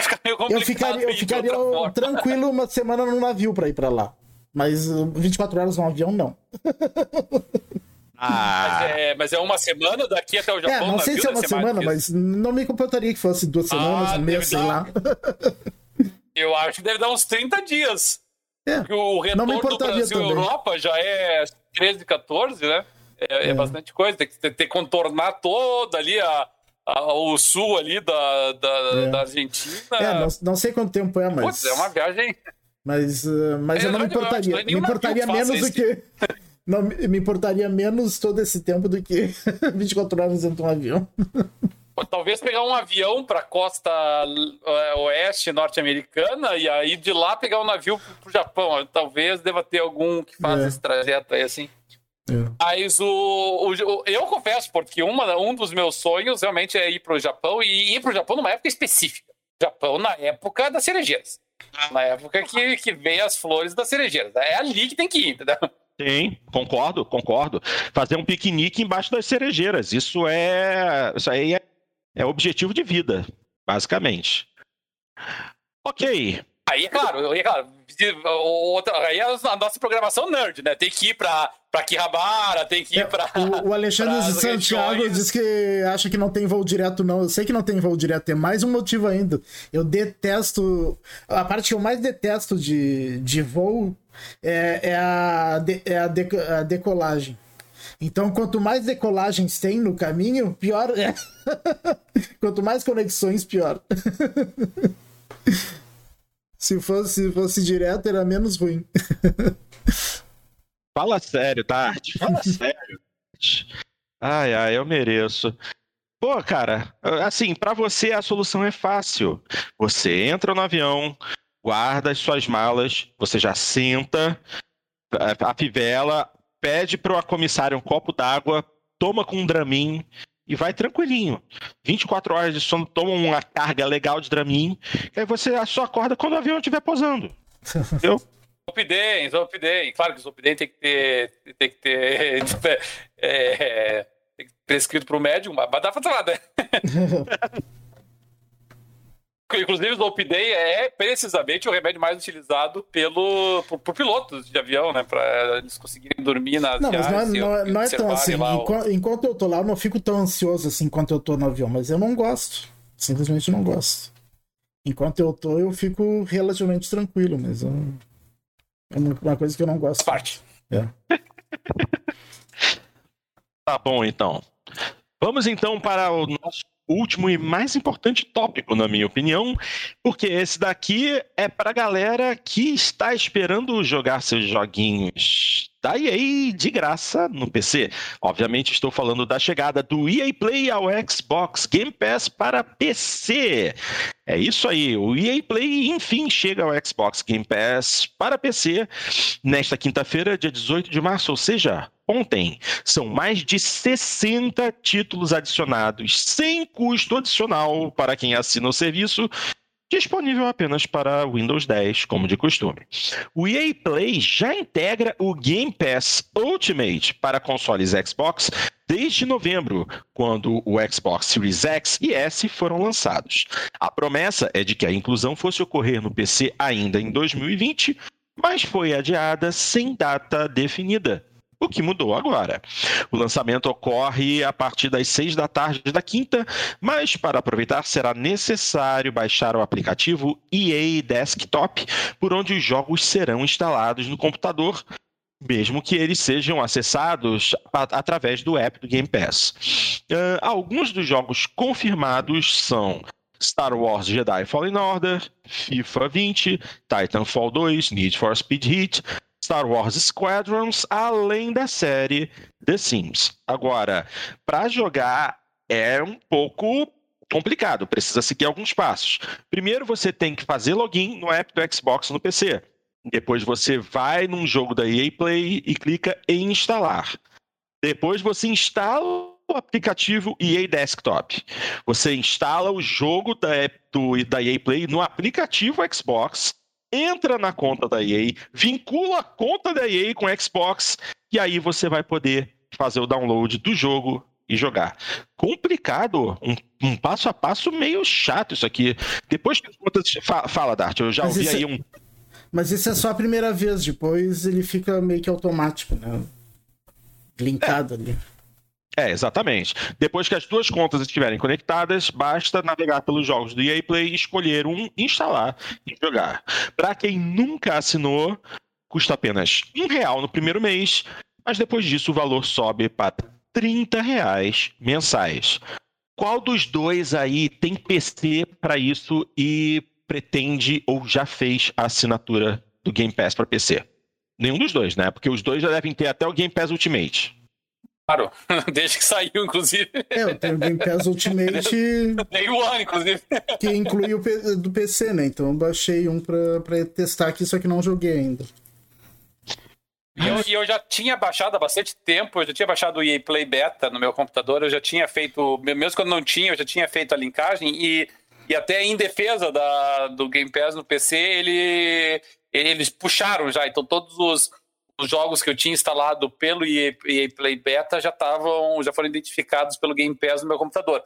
ficar meio complicado. Eu ficaria, eu ficaria tranquilo uma semana no navio pra ir pra lá. Mas 24 uh, horas no avião, não. Ah. Mas, é, mas é uma semana daqui até o é, Japão? É, não sei se é uma semana, mas não me comportaria que fosse duas semanas, ah, um mês, sei lá. Eu acho que deve dar uns 30 dias. É, o retorno do Brasil e Europa já é 13, 14, né? É, é. é bastante coisa. Tem que, ter que contornar toda ali a, a, o sul ali da, da, é. da Argentina. É, não, não, sei quanto tempo é, mas. Putz, é uma viagem. Mas, uh, mas eu não me importaria. Não me importaria menos do que. Não, me importaria menos todo esse tempo do que 24 horas dentro de um avião. talvez pegar um avião para a costa é, oeste norte-americana e aí de lá pegar um navio para o Japão. Talvez deva ter algum que faz é. esse trajeto aí assim. É. Mas o, o, eu confesso, porque uma, um dos meus sonhos realmente é ir para o Japão e ir para o Japão numa época específica. Japão na época das cerejeiras. Na época que, que vem as flores das cerejeiras. É ali que tem que ir, entendeu? Sim, concordo, concordo. Fazer um piquenique embaixo das cerejeiras. Isso é. Isso aí é é objetivo de vida, basicamente. Ok. Aí é claro, aí é claro. Outra, aí é a nossa programação nerd, né? Tem que ir pra, pra Quirrabara, tem que ir pra. O, o Alexandre de Santiago diz que acha que não tem voo direto, não. Eu sei que não tem voo direto, é mais um motivo ainda. Eu detesto. A parte que eu mais detesto de, de voo é, é, a, de, é a, de, a decolagem. Então, quanto mais decolagens tem no caminho, pior é. quanto mais conexões, pior. se, fosse, se fosse direto, era menos ruim. Fala sério, Tati. Fala sério. Ai, ai, eu mereço. Pô, cara, assim, para você a solução é fácil. Você entra no avião, guarda as suas malas, você já senta, a pede pro comissário um copo d'água, toma com um Dramin e vai tranquilinho. 24 horas de sono, toma uma carga legal de Dramin, e aí você só acorda quando o avião estiver posando. Entendeu? Zolpidem, Zolpidem. Claro que Zolpidem tem que ter, tem que ter é, tem que ter prescrito para o médium, mas dá para falar, né? Inclusive, o Zolpidem é precisamente o remédio mais utilizado pelo, por, por pilotos de avião, né? Para eles conseguirem dormir nas Não, mas não, é, não, é, não é tão assim. Enquanto, enquanto, eu tô lá, eu não fico tão ansioso assim enquanto eu tô no avião, mas eu não gosto. Simplesmente não gosto. Enquanto eu tô, eu fico relativamente tranquilo, mas eu... é uma coisa que eu não gosto. Parte. É. tá bom, então. Vamos então para o nosso último e mais importante tópico, na minha opinião, porque esse daqui é para galera que está esperando jogar seus joguinhos da EA de graça no PC. Obviamente estou falando da chegada do EA Play ao Xbox Game Pass para PC. É isso aí, o EA Play enfim chega ao Xbox Game Pass para PC nesta quinta-feira, dia 18 de março, ou seja, ontem. São mais de 60 títulos adicionados, sem custo adicional para quem assina o serviço, disponível apenas para Windows 10, como de costume. O EA Play já integra o Game Pass Ultimate para consoles Xbox desde novembro, quando o Xbox Series X e S foram lançados. A promessa é de que a inclusão fosse ocorrer no PC ainda em 2020, mas foi adiada sem data definida o que mudou agora. O lançamento ocorre a partir das seis da tarde da quinta, mas para aproveitar será necessário baixar o aplicativo EA Desktop, por onde os jogos serão instalados no computador mesmo que eles sejam acessados através do app do Game Pass. Uh, alguns dos jogos confirmados são Star Wars Jedi Fallen Order, FIFA 20, Titanfall 2, Need for Speed Heat, Star Wars Squadrons, além da série The Sims. Agora, para jogar é um pouco complicado, precisa seguir alguns passos. Primeiro, você tem que fazer login no app do Xbox no PC. Depois, você vai num jogo da EA Play e clica em instalar. Depois, você instala o aplicativo EA Desktop. Você instala o jogo da, do, da EA Play no aplicativo Xbox entra na conta da EA, vincula a conta da EA com o Xbox e aí você vai poder fazer o download do jogo e jogar. Complicado, um, um passo a passo meio chato isso aqui. Depois que fala, fala Dart, eu já Mas ouvi aí é... um. Mas isso é só a primeira vez, depois ele fica meio que automático, né? Linkado é. ali. É, exatamente. Depois que as duas contas estiverem conectadas, basta navegar pelos jogos do EA Play, escolher um, instalar e jogar. Para quem nunca assinou, custa apenas um real no primeiro mês, mas depois disso o valor sobe para 30 reais mensais. Qual dos dois aí tem PC para isso e pretende ou já fez a assinatura do Game Pass para PC? Nenhum dos dois, né? Porque os dois já devem ter até o Game Pass Ultimate. Claro, desde que saiu, inclusive. É, eu tenho o Game Pass Ultimate. Day One, inclusive. Que inclui o P do PC, né? Então eu baixei um pra, pra testar aqui, só que não joguei ainda. E eu, e eu, já tinha baixado há bastante tempo, eu já tinha baixado o EA Play Beta no meu computador, eu já tinha feito, mesmo quando não tinha, eu já tinha feito a linkagem e, e até em defesa da, do Game Pass no PC, ele, eles puxaram já, então todos os, os jogos que eu tinha instalado pelo EA, EA Play Beta já estavam, já foram identificados pelo Game Pass no meu computador.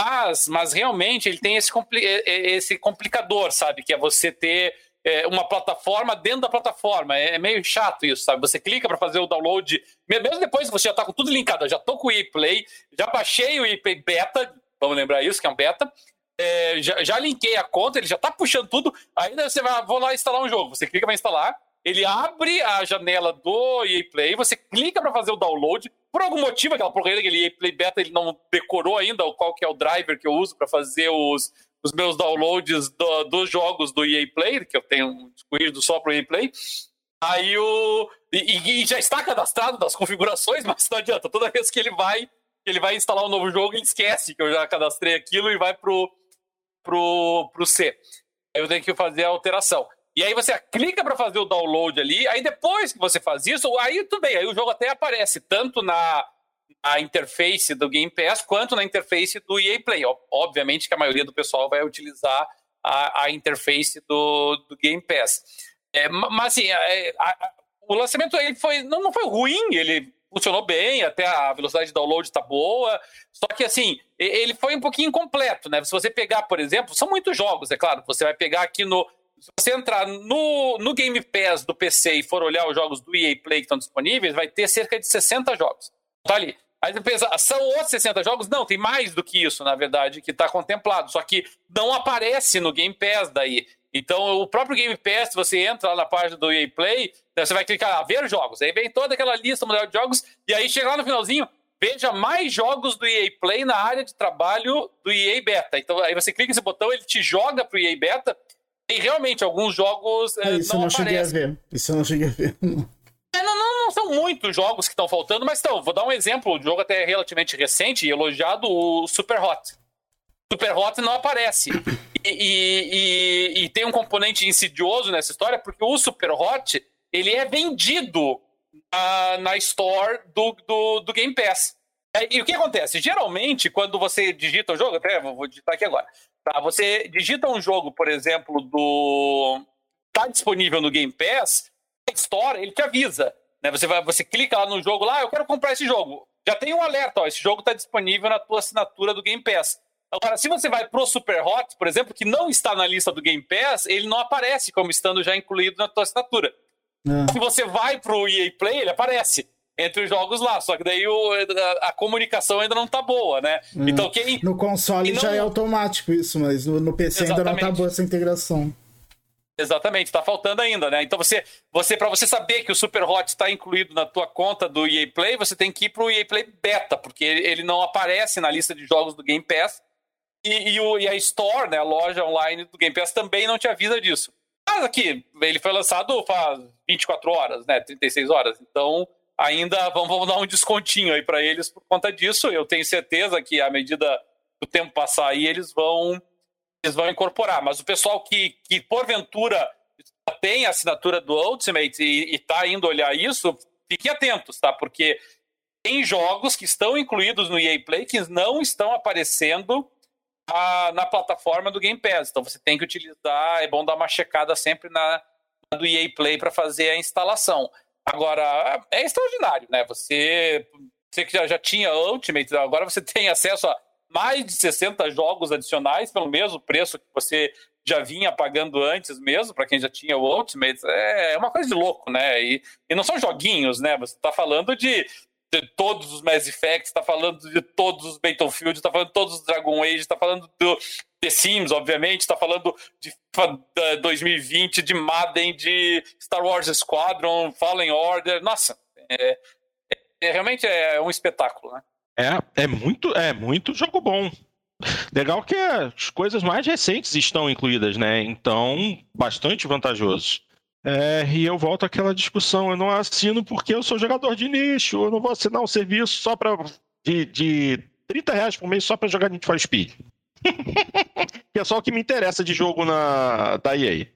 Mas, mas realmente ele tem esse, compli esse complicador, sabe? Que é você ter é, uma plataforma dentro da plataforma. É, meio chato isso, sabe? Você clica para fazer o download, mesmo depois que você já está com tudo linkado. Eu já estou com o EA Play, já baixei o EA Play Beta, vamos lembrar isso, que é um beta. É, já, já linkei a conta, ele já está puxando tudo. Ainda você vai vou lá instalar um jogo. Você clica para instalar, ele abre a janela do EA Play, você clica para fazer o download. Por algum motivo, aquela porcaria daquele EA Play Beta ele não decorou ainda qual que é o driver que eu uso para fazer os, os meus downloads do, dos jogos do EA Play, que eu tenho disponível só para o EA Play. Aí o. E, e, já está cadastrado nas configurações, mas não adianta. Toda vez que ele vai, ele vai instalar um novo jogo, ele esquece que eu já cadastrei aquilo e vai pro, pro, pro C. Eu tenho que fazer a alteração. E aí você clica para fazer o download ali, aí depois que você faz isso, aí tudo bem, aí o jogo até aparece tanto na, na interface do Game Pass quanto na interface do EA Play. Obviamente que a maioria do pessoal vai utilizar a, a interface do, do Game Pass. É, mas assim, é, a, a, o lançamento ele foi, não, não foi ruim, ele funcionou bem, até a velocidade de download está boa. Só que assim, ele foi um pouquinho incompleto, né? Se você pegar, por exemplo, são muitos jogos, é claro. Você vai pegar aqui no se você entrar no, no Game Pass do PC e for olhar os jogos do EA Play que estão disponíveis, vai ter cerca de 60 jogos. Tá ali. Aí você pensa, são os 60 jogos? Não, tem mais do que isso, na verdade, que está contemplado. Só que não aparece no Game Pass daí. Então, o próprio Game Pass, você entra lá na página do EA Play, você vai clicar a ver jogos. Aí vem toda aquela lista de jogos, e aí chega lá no finalzinho, veja mais jogos do EA Play na área de trabalho do EA Beta. Então, aí você clica nesse botão, ele te joga pro EA Beta, e realmente, alguns jogos. É, isso não eu não cheguei a ver. Isso eu não cheguei a ver. É, não, não, não, são muitos jogos que estão faltando, mas estão. Vou dar um exemplo, um jogo até relativamente recente e elogiado, o Super Hot. Super Hot não aparece. E, e, e, e, tem um componente insidioso nessa história, porque o Super Hot ele é vendido na, na store do, do, do Game Pass. E o que acontece? Geralmente, quando você digita o jogo, até vou digitar aqui agora. Tá? Você digita um jogo, por exemplo, do. Tá disponível no Game Pass, a Store, ele te avisa. Né? Você, vai, você clica lá no jogo lá, ah, eu quero comprar esse jogo. Já tem um alerta, ó, esse jogo está disponível na tua assinatura do Game Pass. Agora, se você vai pro Super Hot, por exemplo, que não está na lista do Game Pass, ele não aparece como estando já incluído na tua assinatura. É. Se você vai pro EA Play, ele aparece entre os jogos lá. Só que daí o, a, a, comunicação ainda não tá boa, né? Hum. Então quem. No console não... já é automático isso, mas no, no PC Exatamente. ainda não tá boa essa integração. Exatamente, está faltando ainda, né? Então você, você para você saber que o Super Hot está incluído na tua conta do EA Play, você tem que ir para o EA Play Beta, porque ele, ele, não aparece na lista de jogos do Game Pass. E, e, o, e, a Store, né, a loja online do Game Pass, também não te avisa disso. Mas aqui, ele foi lançado faz 24 horas, né? 36 horas. Então, ainda vamos, vamos dar um descontinho aí para eles por conta disso. Eu tenho certeza que à medida do tempo passar aí, eles vão eles vão incorporar. Mas o pessoal que, que porventura tem a assinatura do Ultimate e está indo olhar isso, fiquem atentos, tá? Porque tem jogos que estão incluídos no EA Play que não estão aparecendo a, na plataforma do Game Pass. Então você tem que utilizar, é bom dar uma checada sempre na, na do EA Play para fazer a instalação. Agora, é extraordinário, né? Você, você que já, já tinha Ultimate, agora você tem acesso a mais de 60 jogos adicionais pelo mesmo preço que você já vinha pagando antes mesmo, para quem já tinha o Ultimate. É, é uma coisa de louco, né? E, e não são joguinhos, né? Você está falando de, de, todos os Mass Effect, está falando de todos os Battlefield, está falando de todos os Dragon Age, está falando do The Sims, obviamente, está falando de 2020, de Madden, de Star Wars Squadron, Fallen Order. Nossa, é, é, realmente é um espetáculo, né? É, é muito, é muito jogo bom. Legal que as coisas mais recentes estão incluídas, né? Então, bastante vantajoso. É, e eu volto àquela discussão, eu não assino porque eu sou jogador de nicho, eu não vou assinar um serviço só para de, de 30 reais por mês só para jogar Need for Speed. que é só o que me interessa de jogo na, da EA.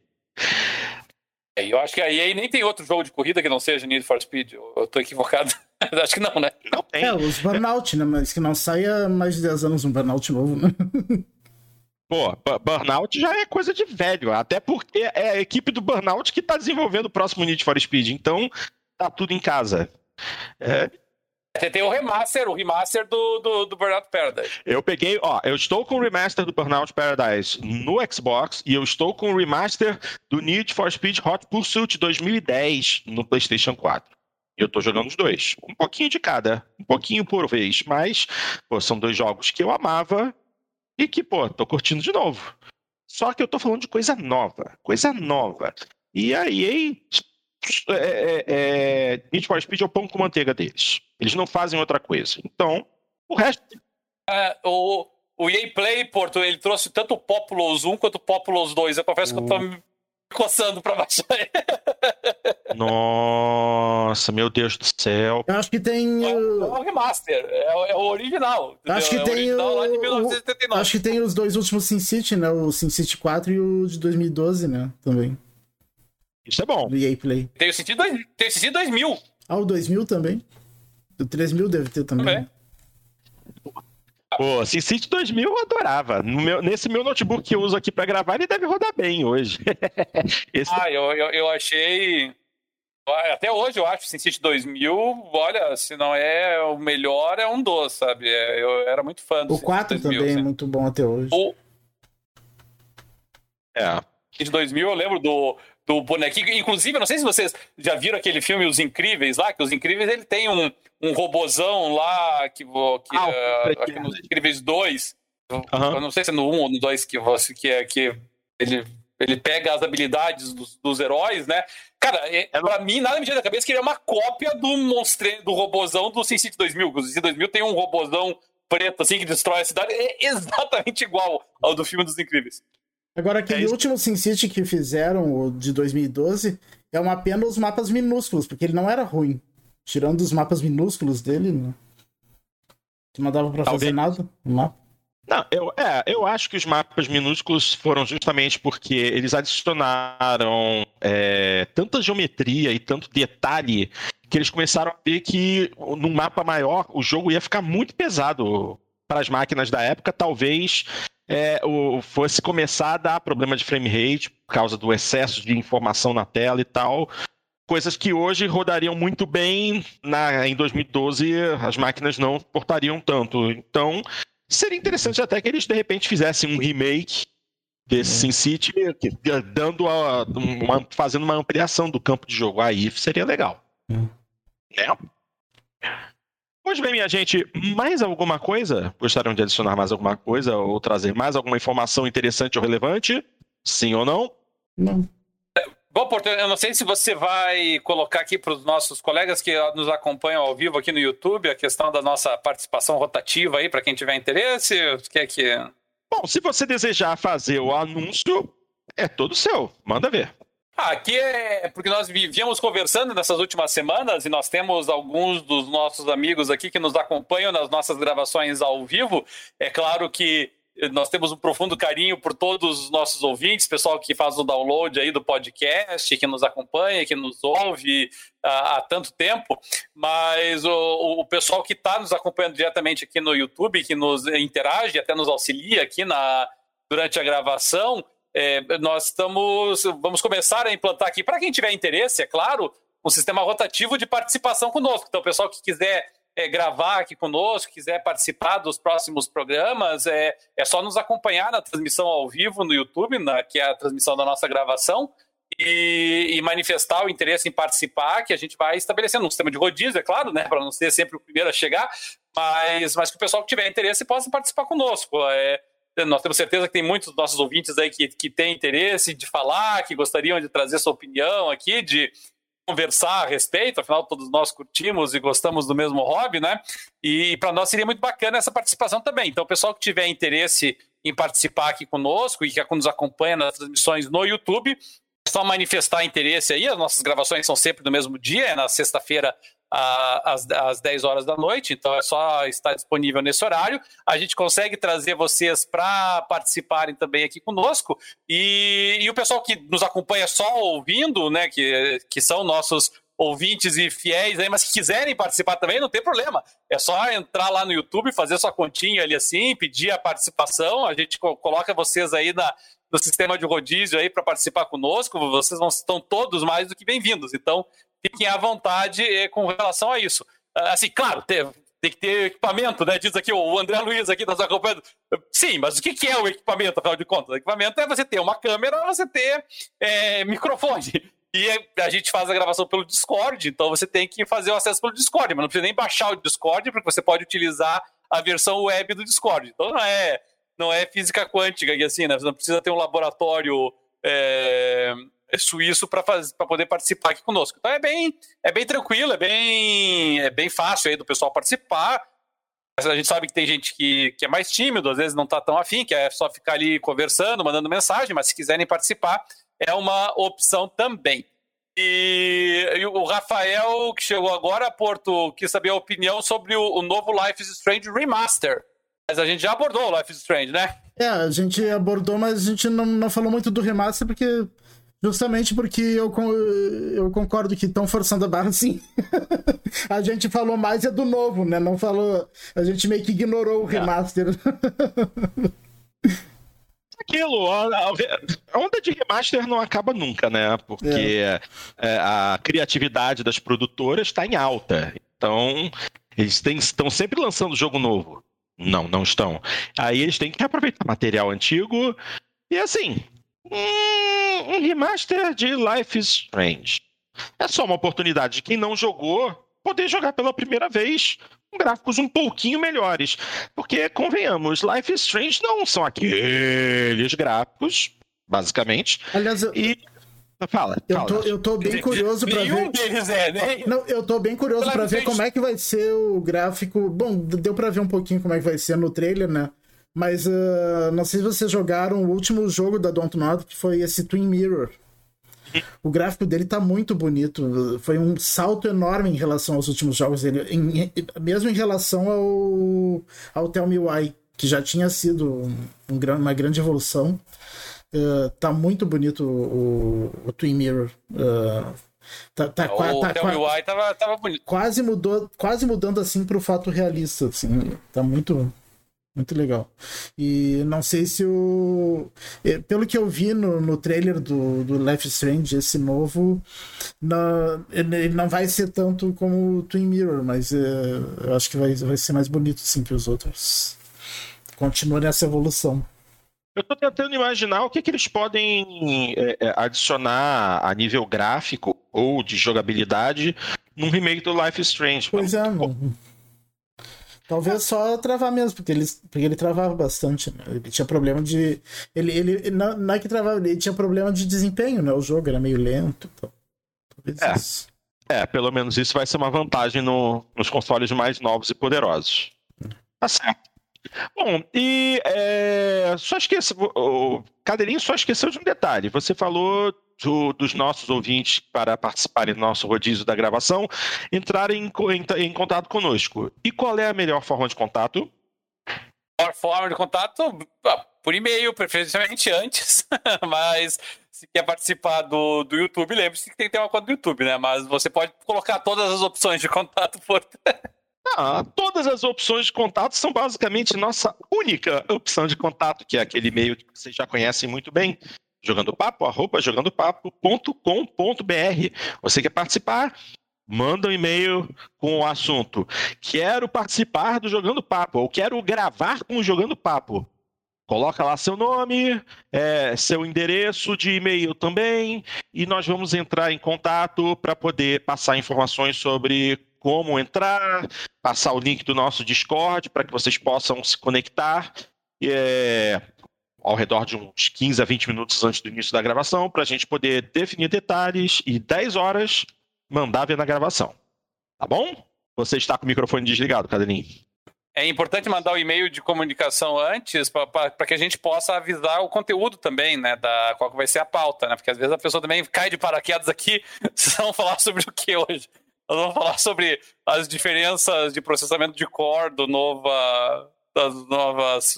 É, eu acho que a EA nem tem outro jogo de corrida que não seja Need for Speed. Eu, eu tô equivocado. acho que não, né? Não tem. É, os Burnout, né? Mas que não saia mais de 10 anos um Burnout novo, né? Pô, Burnout já é coisa de velho, até porque é a equipe do Burnout que tá desenvolvendo o próximo Need for Speed, então tá tudo em casa. É, Você tem o remaster, o remaster do, do, do, Burnout Paradise. Eu peguei, ó, eu estou com o remaster do Burnout Paradise no Xbox e eu estou com o remaster do Need for Speed Hot Pursuit 2010 no PlayStation 4. Eu tô jogando os dois. Um pouquinho de cada, um pouquinho por vez, mas pô, são dois jogos que eu amava e que, pô, tô curtindo de novo. Só que eu tô falando de coisa nova, coisa nova. E a EA é, é, é, Need for Speed é o pão com manteiga deles. Eles não fazem outra coisa. Então, o resto. É, o, o EA Play, Porto, ele trouxe tanto o Populous 1 quanto o Populous 2. Eu confesso que eu tô me coçando pra baixar ele. Nossa, meu Deus do céu. Eu acho que tem. É, é o remaster, é, é, o original. Acho que é tem. O, lá de 1979. Acho que tem os dois últimos SimCity, né? O SimCity 4 e o de 2012, né? Também. Isso é bom. Do EA Play. Tem o SimCity 2000. Ah, o 2000 também? O 3000 deve ter também. também. Pô, SimCity 2000 eu adorava. Meu, nesse meu notebook que eu uso aqui para gravar, ele deve rodar bem hoje. Esse... Ah, eu, eu, eu, achei. Até hoje eu acho SimCity 2000, olha, se não é o melhor, é um dos, sabe? É, eu era muito fã do O 4 2000, também assim. é muito bom até hoje. O... É. De 2000 eu lembro do, do bonequinho. Inclusive, não sei se vocês já viram aquele filme Os Incríveis lá, que Os Incríveis ele tem um, um robozão lá que, que ah, uh, que nos Incríveis 2. Uhum. Eu não sei se é no 1 ou no 2 que, você, que é que ele, ele pega as habilidades dos, dos heróis, né? Cara, é, é pra mim, nada me tira da cabeça que ele é uma cópia do monstre, do robozão do SimCity 2000. O SimCity 2000 tem um robozão preto assim que destrói a cidade. É exatamente igual ao do filme dos Incríveis. Agora, aquele é último SimCity que fizeram, o de 2012, é uma pena os mapas minúsculos, porque ele não era ruim. Tirando os mapas minúsculos dele, não, não dava pra Talvez. fazer nada no mapa. Não, eu, é, eu acho que os mapas minúsculos foram justamente porque eles adicionaram é, tanta geometria e tanto detalhe que eles começaram a ver que num mapa maior o jogo ia ficar muito pesado para as máquinas da época. Talvez é, o, fosse começar a dar problema de frame rate por causa do excesso de informação na tela e tal. Coisas que hoje rodariam muito bem, na, em 2012 as máquinas não portariam tanto. Então, seria interessante até que eles de repente fizessem um remake desse uhum. SimCity, dando a, uma, fazendo uma ampliação do campo de jogo. Aí seria legal. É. Pois bem, minha gente, mais alguma coisa? Gostariam de adicionar mais alguma coisa ou trazer mais alguma informação interessante ou relevante? Sim ou não? Não. Bom, Porto, eu não sei se você vai colocar aqui para os nossos colegas que nos acompanham ao vivo aqui no YouTube a questão da nossa participação rotativa aí, para quem tiver interesse. Quer que. Bom, se você desejar fazer o anúncio, é todo seu. Manda ver. Ah, aqui é porque nós vivíamos conversando nessas últimas semanas e nós temos alguns dos nossos amigos aqui que nos acompanham nas nossas gravações ao vivo. É claro que nós temos um profundo carinho por todos os nossos ouvintes, pessoal que faz o download aí do podcast, que nos acompanha, que nos ouve há, há tanto tempo, mas o, o pessoal que está nos acompanhando diretamente aqui no YouTube, que nos interage, até nos auxilia aqui na, durante a gravação, é, nós estamos, vamos começar a implantar aqui, para quem tiver interesse, é claro, um sistema rotativo de participação conosco. Então, o pessoal que quiser é, gravar aqui conosco, quiser participar dos próximos programas, é, é só nos acompanhar na transmissão ao vivo no YouTube, na, que é a transmissão da nossa gravação, e, e, manifestar o interesse em participar, que a gente vai estabelecendo um sistema de rodízio, é claro, né, para não ser sempre o primeiro a chegar, mas, mas que o pessoal que tiver interesse possa participar conosco. É, nós temos certeza que tem muitos dos nossos ouvintes aí que, que têm interesse de falar, que gostariam de trazer sua opinião aqui, de conversar a respeito, afinal todos nós curtimos e gostamos do mesmo hobby, né? E para nós seria muito bacana essa participação também. Então, o pessoal que tiver interesse em participar aqui conosco e que nos acompanha nas transmissões no YouTube, é só manifestar interesse aí. As nossas gravações são sempre no mesmo dia, é na sexta-feira às, às 10 horas da noite, então é só estar disponível nesse horário. A gente consegue trazer vocês para participarem também aqui conosco. E, e, o pessoal que nos acompanha só ouvindo, né, que, que são nossos ouvintes e fiéis aí, mas que quiserem participar também, não tem problema. É só entrar lá no YouTube, fazer sua continha ali assim, pedir a participação. A gente coloca vocês aí na, no sistema de rodízio aí para participar conosco. Vocês estão todos mais do que bem-vindos. Então, fiquem à vontade eh, com relação a isso. Assim, claro, tem, tem que ter equipamento, né? Diz aqui o André Luiz aqui, tá nos acompanhando. Sim, mas o que é o equipamento, afinal de contas? O equipamento é você ter uma câmera, você ter é, microfone. E a gente faz a gravação pelo Discord, então você tem que fazer o acesso pelo Discord, mas não precisa nem baixar o Discord, porque você pode utilizar a versão web do Discord. Então não é, não é física quântica aqui assim, né? Você não precisa ter um laboratório é, suíço para poder participar aqui conosco. Então é bem, é bem tranquilo, é bem, é bem fácil aí do pessoal participar. A gente sabe que tem gente que, que é mais tímido, às vezes não está tão afim, que é só ficar ali conversando, mandando mensagem, mas se quiserem participar, é uma opção também. E, e, o Rafael, que chegou agora a Porto, quis saber a opinião sobre o, o, novo Life is Strange Remaster. Mas a gente já abordou o Life is Strange, né? É, a gente abordou, mas a gente não, não falou muito do remaster, porque. Justamente porque eu, eu concordo que estão forçando a barra sim. a gente falou mais é do novo, né? Não falou. A gente meio que ignorou o remaster. aquilo, a, onda de remaster não acaba nunca, né? Porque é. É, a criatividade das produtoras está em alta. Então, eles têm, estão sempre lançando jogo novo. Não, não estão. Aí eles têm que aproveitar material antigo. E assim, um, remaster de Life is Strange. É só uma oportunidade de quem não jogou poder jogar pela primeira vez com gráficos um pouquinho melhores. Porque, convenhamos, Life is Strange não são aqueles gráficos, basicamente. Aliás, eu... e. Fala, eu tô, eu tô bem curioso para ver. Nenhum deles é, né? Não, eu tô bem curioso para ver como é que vai ser o gráfico. Bom, deu para ver um pouquinho como é que vai ser no trailer, né? Mas uh, não sei se vocês jogaram o último jogo da Dontnod, que foi esse Twin Mirror. O gráfico dele tá muito bonito. Foi um salto enorme em relação aos últimos jogos dele. Em, mesmo em relação ao, ao Tell Me Why, que já tinha sido um, um, uma grande evolução. Uh, tá muito bonito o, o Twin Mirror. Uh, tá, tá, o tá, Tell Me Why tava, tava bonito. Quase, mudou, quase mudando assim pro fato realista. Assim, tá muito muito legal. E não sei se o. Pelo que eu vi no, no trailer do, do Left Strange, esse novo, não, ele não vai ser tanto como o Twin Mirror, mas é, eu acho que vai, vai ser mais bonito sim que os outros. Continua nessa evolução. Eu estou tentando imaginar o que, que eles podem é, é, adicionar a nível gráfico ou de jogabilidade num remake do Life Strange. Pois é, mano. Talvez só travar mesmo, porque ele, porque ele travava bastante. Né? Ele tinha problema de. Ele, ele, não, não é que travava, ele tinha problema de desempenho, né? O jogo era meio lento. Então, talvez é. Isso. É, pelo menos isso vai ser uma vantagem no, nos consoles mais novos e poderosos. Tá certo. Bom, e é, só esqueça. O Cadeirinho só esqueceu de um detalhe. Você falou do, dos nossos ouvintes para participarem do nosso rodízio da gravação entrarem em, em, em contato conosco. E qual é a melhor forma de contato? A melhor forma de contato por e-mail, preferencialmente antes, mas se quer participar do, do YouTube, lembre-se que tem que ter uma conta do YouTube, né? Mas você pode colocar todas as opções de contato por. Ah, todas as opções de contato são basicamente nossa única opção de contato, que é aquele e-mail que vocês já conhecem muito bem, jogandopapo, arroba jogandopapo.com.br. Você quer participar? Manda um e-mail com o assunto quero participar do Jogando Papo ou quero gravar com o Jogando Papo. Coloca lá seu nome, é, seu endereço de e-mail também, e nós vamos entrar em contato para poder passar informações sobre como entrar, passar o link do nosso Discord para que vocês possam se conectar. É, ao redor de uns 15 a 20 minutos antes do início da gravação, para a gente poder definir detalhes e 10 horas mandar ver na gravação. Tá bom? Você está com o microfone desligado, Cadelinho. É importante mandar o e-mail de comunicação antes para que a gente possa avisar o conteúdo também, né? Da qual vai ser a pauta, né? Porque às vezes a pessoa também cai de paraquedas aqui. Vocês vão falar sobre o que hoje? Nós vamos falar sobre as diferenças de processamento de core do nova, das novas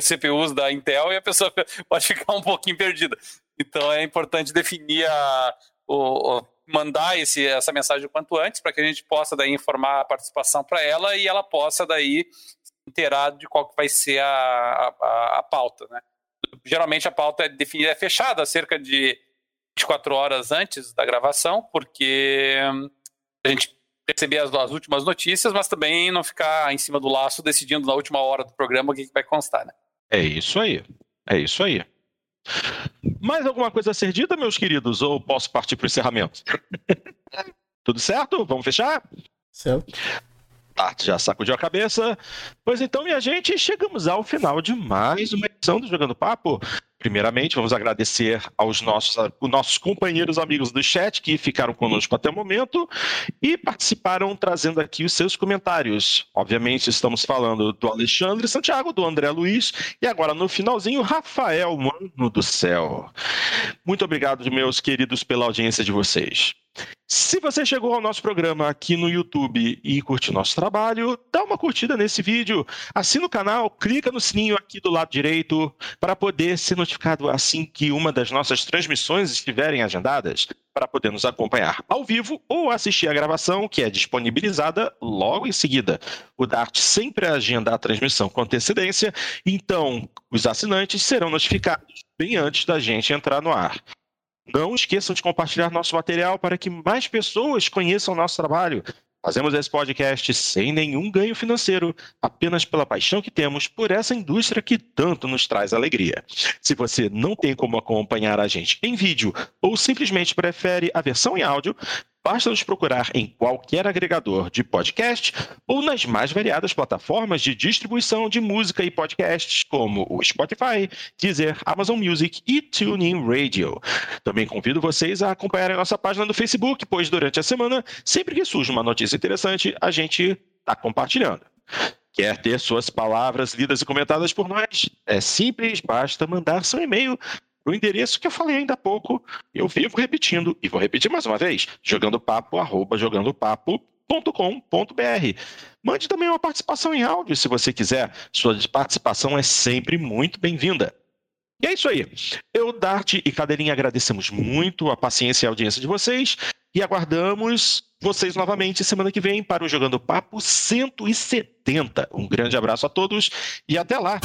CPUs da Intel e a pessoa pode ficar um pouquinho perdida. Então é importante definir a, o, o mandar esse, essa mensagem o quanto antes para que a gente possa daí informar a participação para ela e ela possa daí inteirar de qual que vai ser a, a, a, pauta, né? Geralmente a pauta é definida, é fechada cerca de 24 horas antes da gravação, porque a gente receber as, as, últimas notícias, mas também não ficar em cima do laço decidindo na última hora do programa o que, que vai constar, né? É isso aí. É isso aí. Mais alguma coisa a ser dita, meus queridos? Ou posso partir para o encerramento? Tudo certo? Vamos fechar? Certo. Tá, já sacudiu a cabeça. Pois então, minha gente, chegamos ao final de mais uma edição do Jogando Papo. Primeiramente, vamos agradecer aos nossos, aos nossos companheiros amigos do chat que ficaram conosco até o momento e participaram trazendo aqui os seus comentários. Obviamente, estamos falando do Alexandre Santiago, do André Luiz e agora no finalzinho, Rafael Mano do Céu. Muito obrigado, meus queridos, pela audiência de vocês. Se você chegou ao nosso programa aqui no YouTube e curte nosso trabalho, dá uma curtida nesse vídeo, assina o canal, clica no sininho aqui do lado direito para poder ser notificado assim que uma das nossas transmissões estiverem agendadas, para poder nos acompanhar ao vivo ou assistir a gravação que é disponibilizada logo em seguida. O Dart sempre agenda a transmissão com antecedência, então os assinantes serão notificados bem antes da gente entrar no ar. Não esqueçam de compartilhar nosso material para que mais pessoas conheçam o nosso trabalho. Fazemos esse podcast sem nenhum ganho financeiro, apenas pela paixão que temos por essa indústria que tanto nos traz alegria. Se você não tem como acompanhar a gente em vídeo ou simplesmente prefere a versão em áudio, Basta nos procurar em qualquer agregador de podcast ou nas mais variadas plataformas de distribuição de música e podcasts, como o Spotify, Deezer, Amazon Music e TuneIn Radio. Também convido vocês a acompanharem a nossa página do Facebook, pois durante a semana, sempre que surge uma notícia interessante, a gente está compartilhando. Quer ter suas palavras lidas e comentadas por nós? É simples, basta mandar seu e-mail o endereço que eu falei ainda há pouco, eu vivo repetindo, e vou repetir mais uma vez, jogandopapo, arroba jogandopapo.com.br. Mande também uma participação em áudio, se você quiser. Sua participação é sempre muito bem-vinda. E é isso aí. Eu, Dart e Cadeirinha agradecemos muito a paciência e a audiência de vocês e aguardamos vocês novamente semana que vem para o Jogando Papo 170. Um grande abraço a todos e até lá!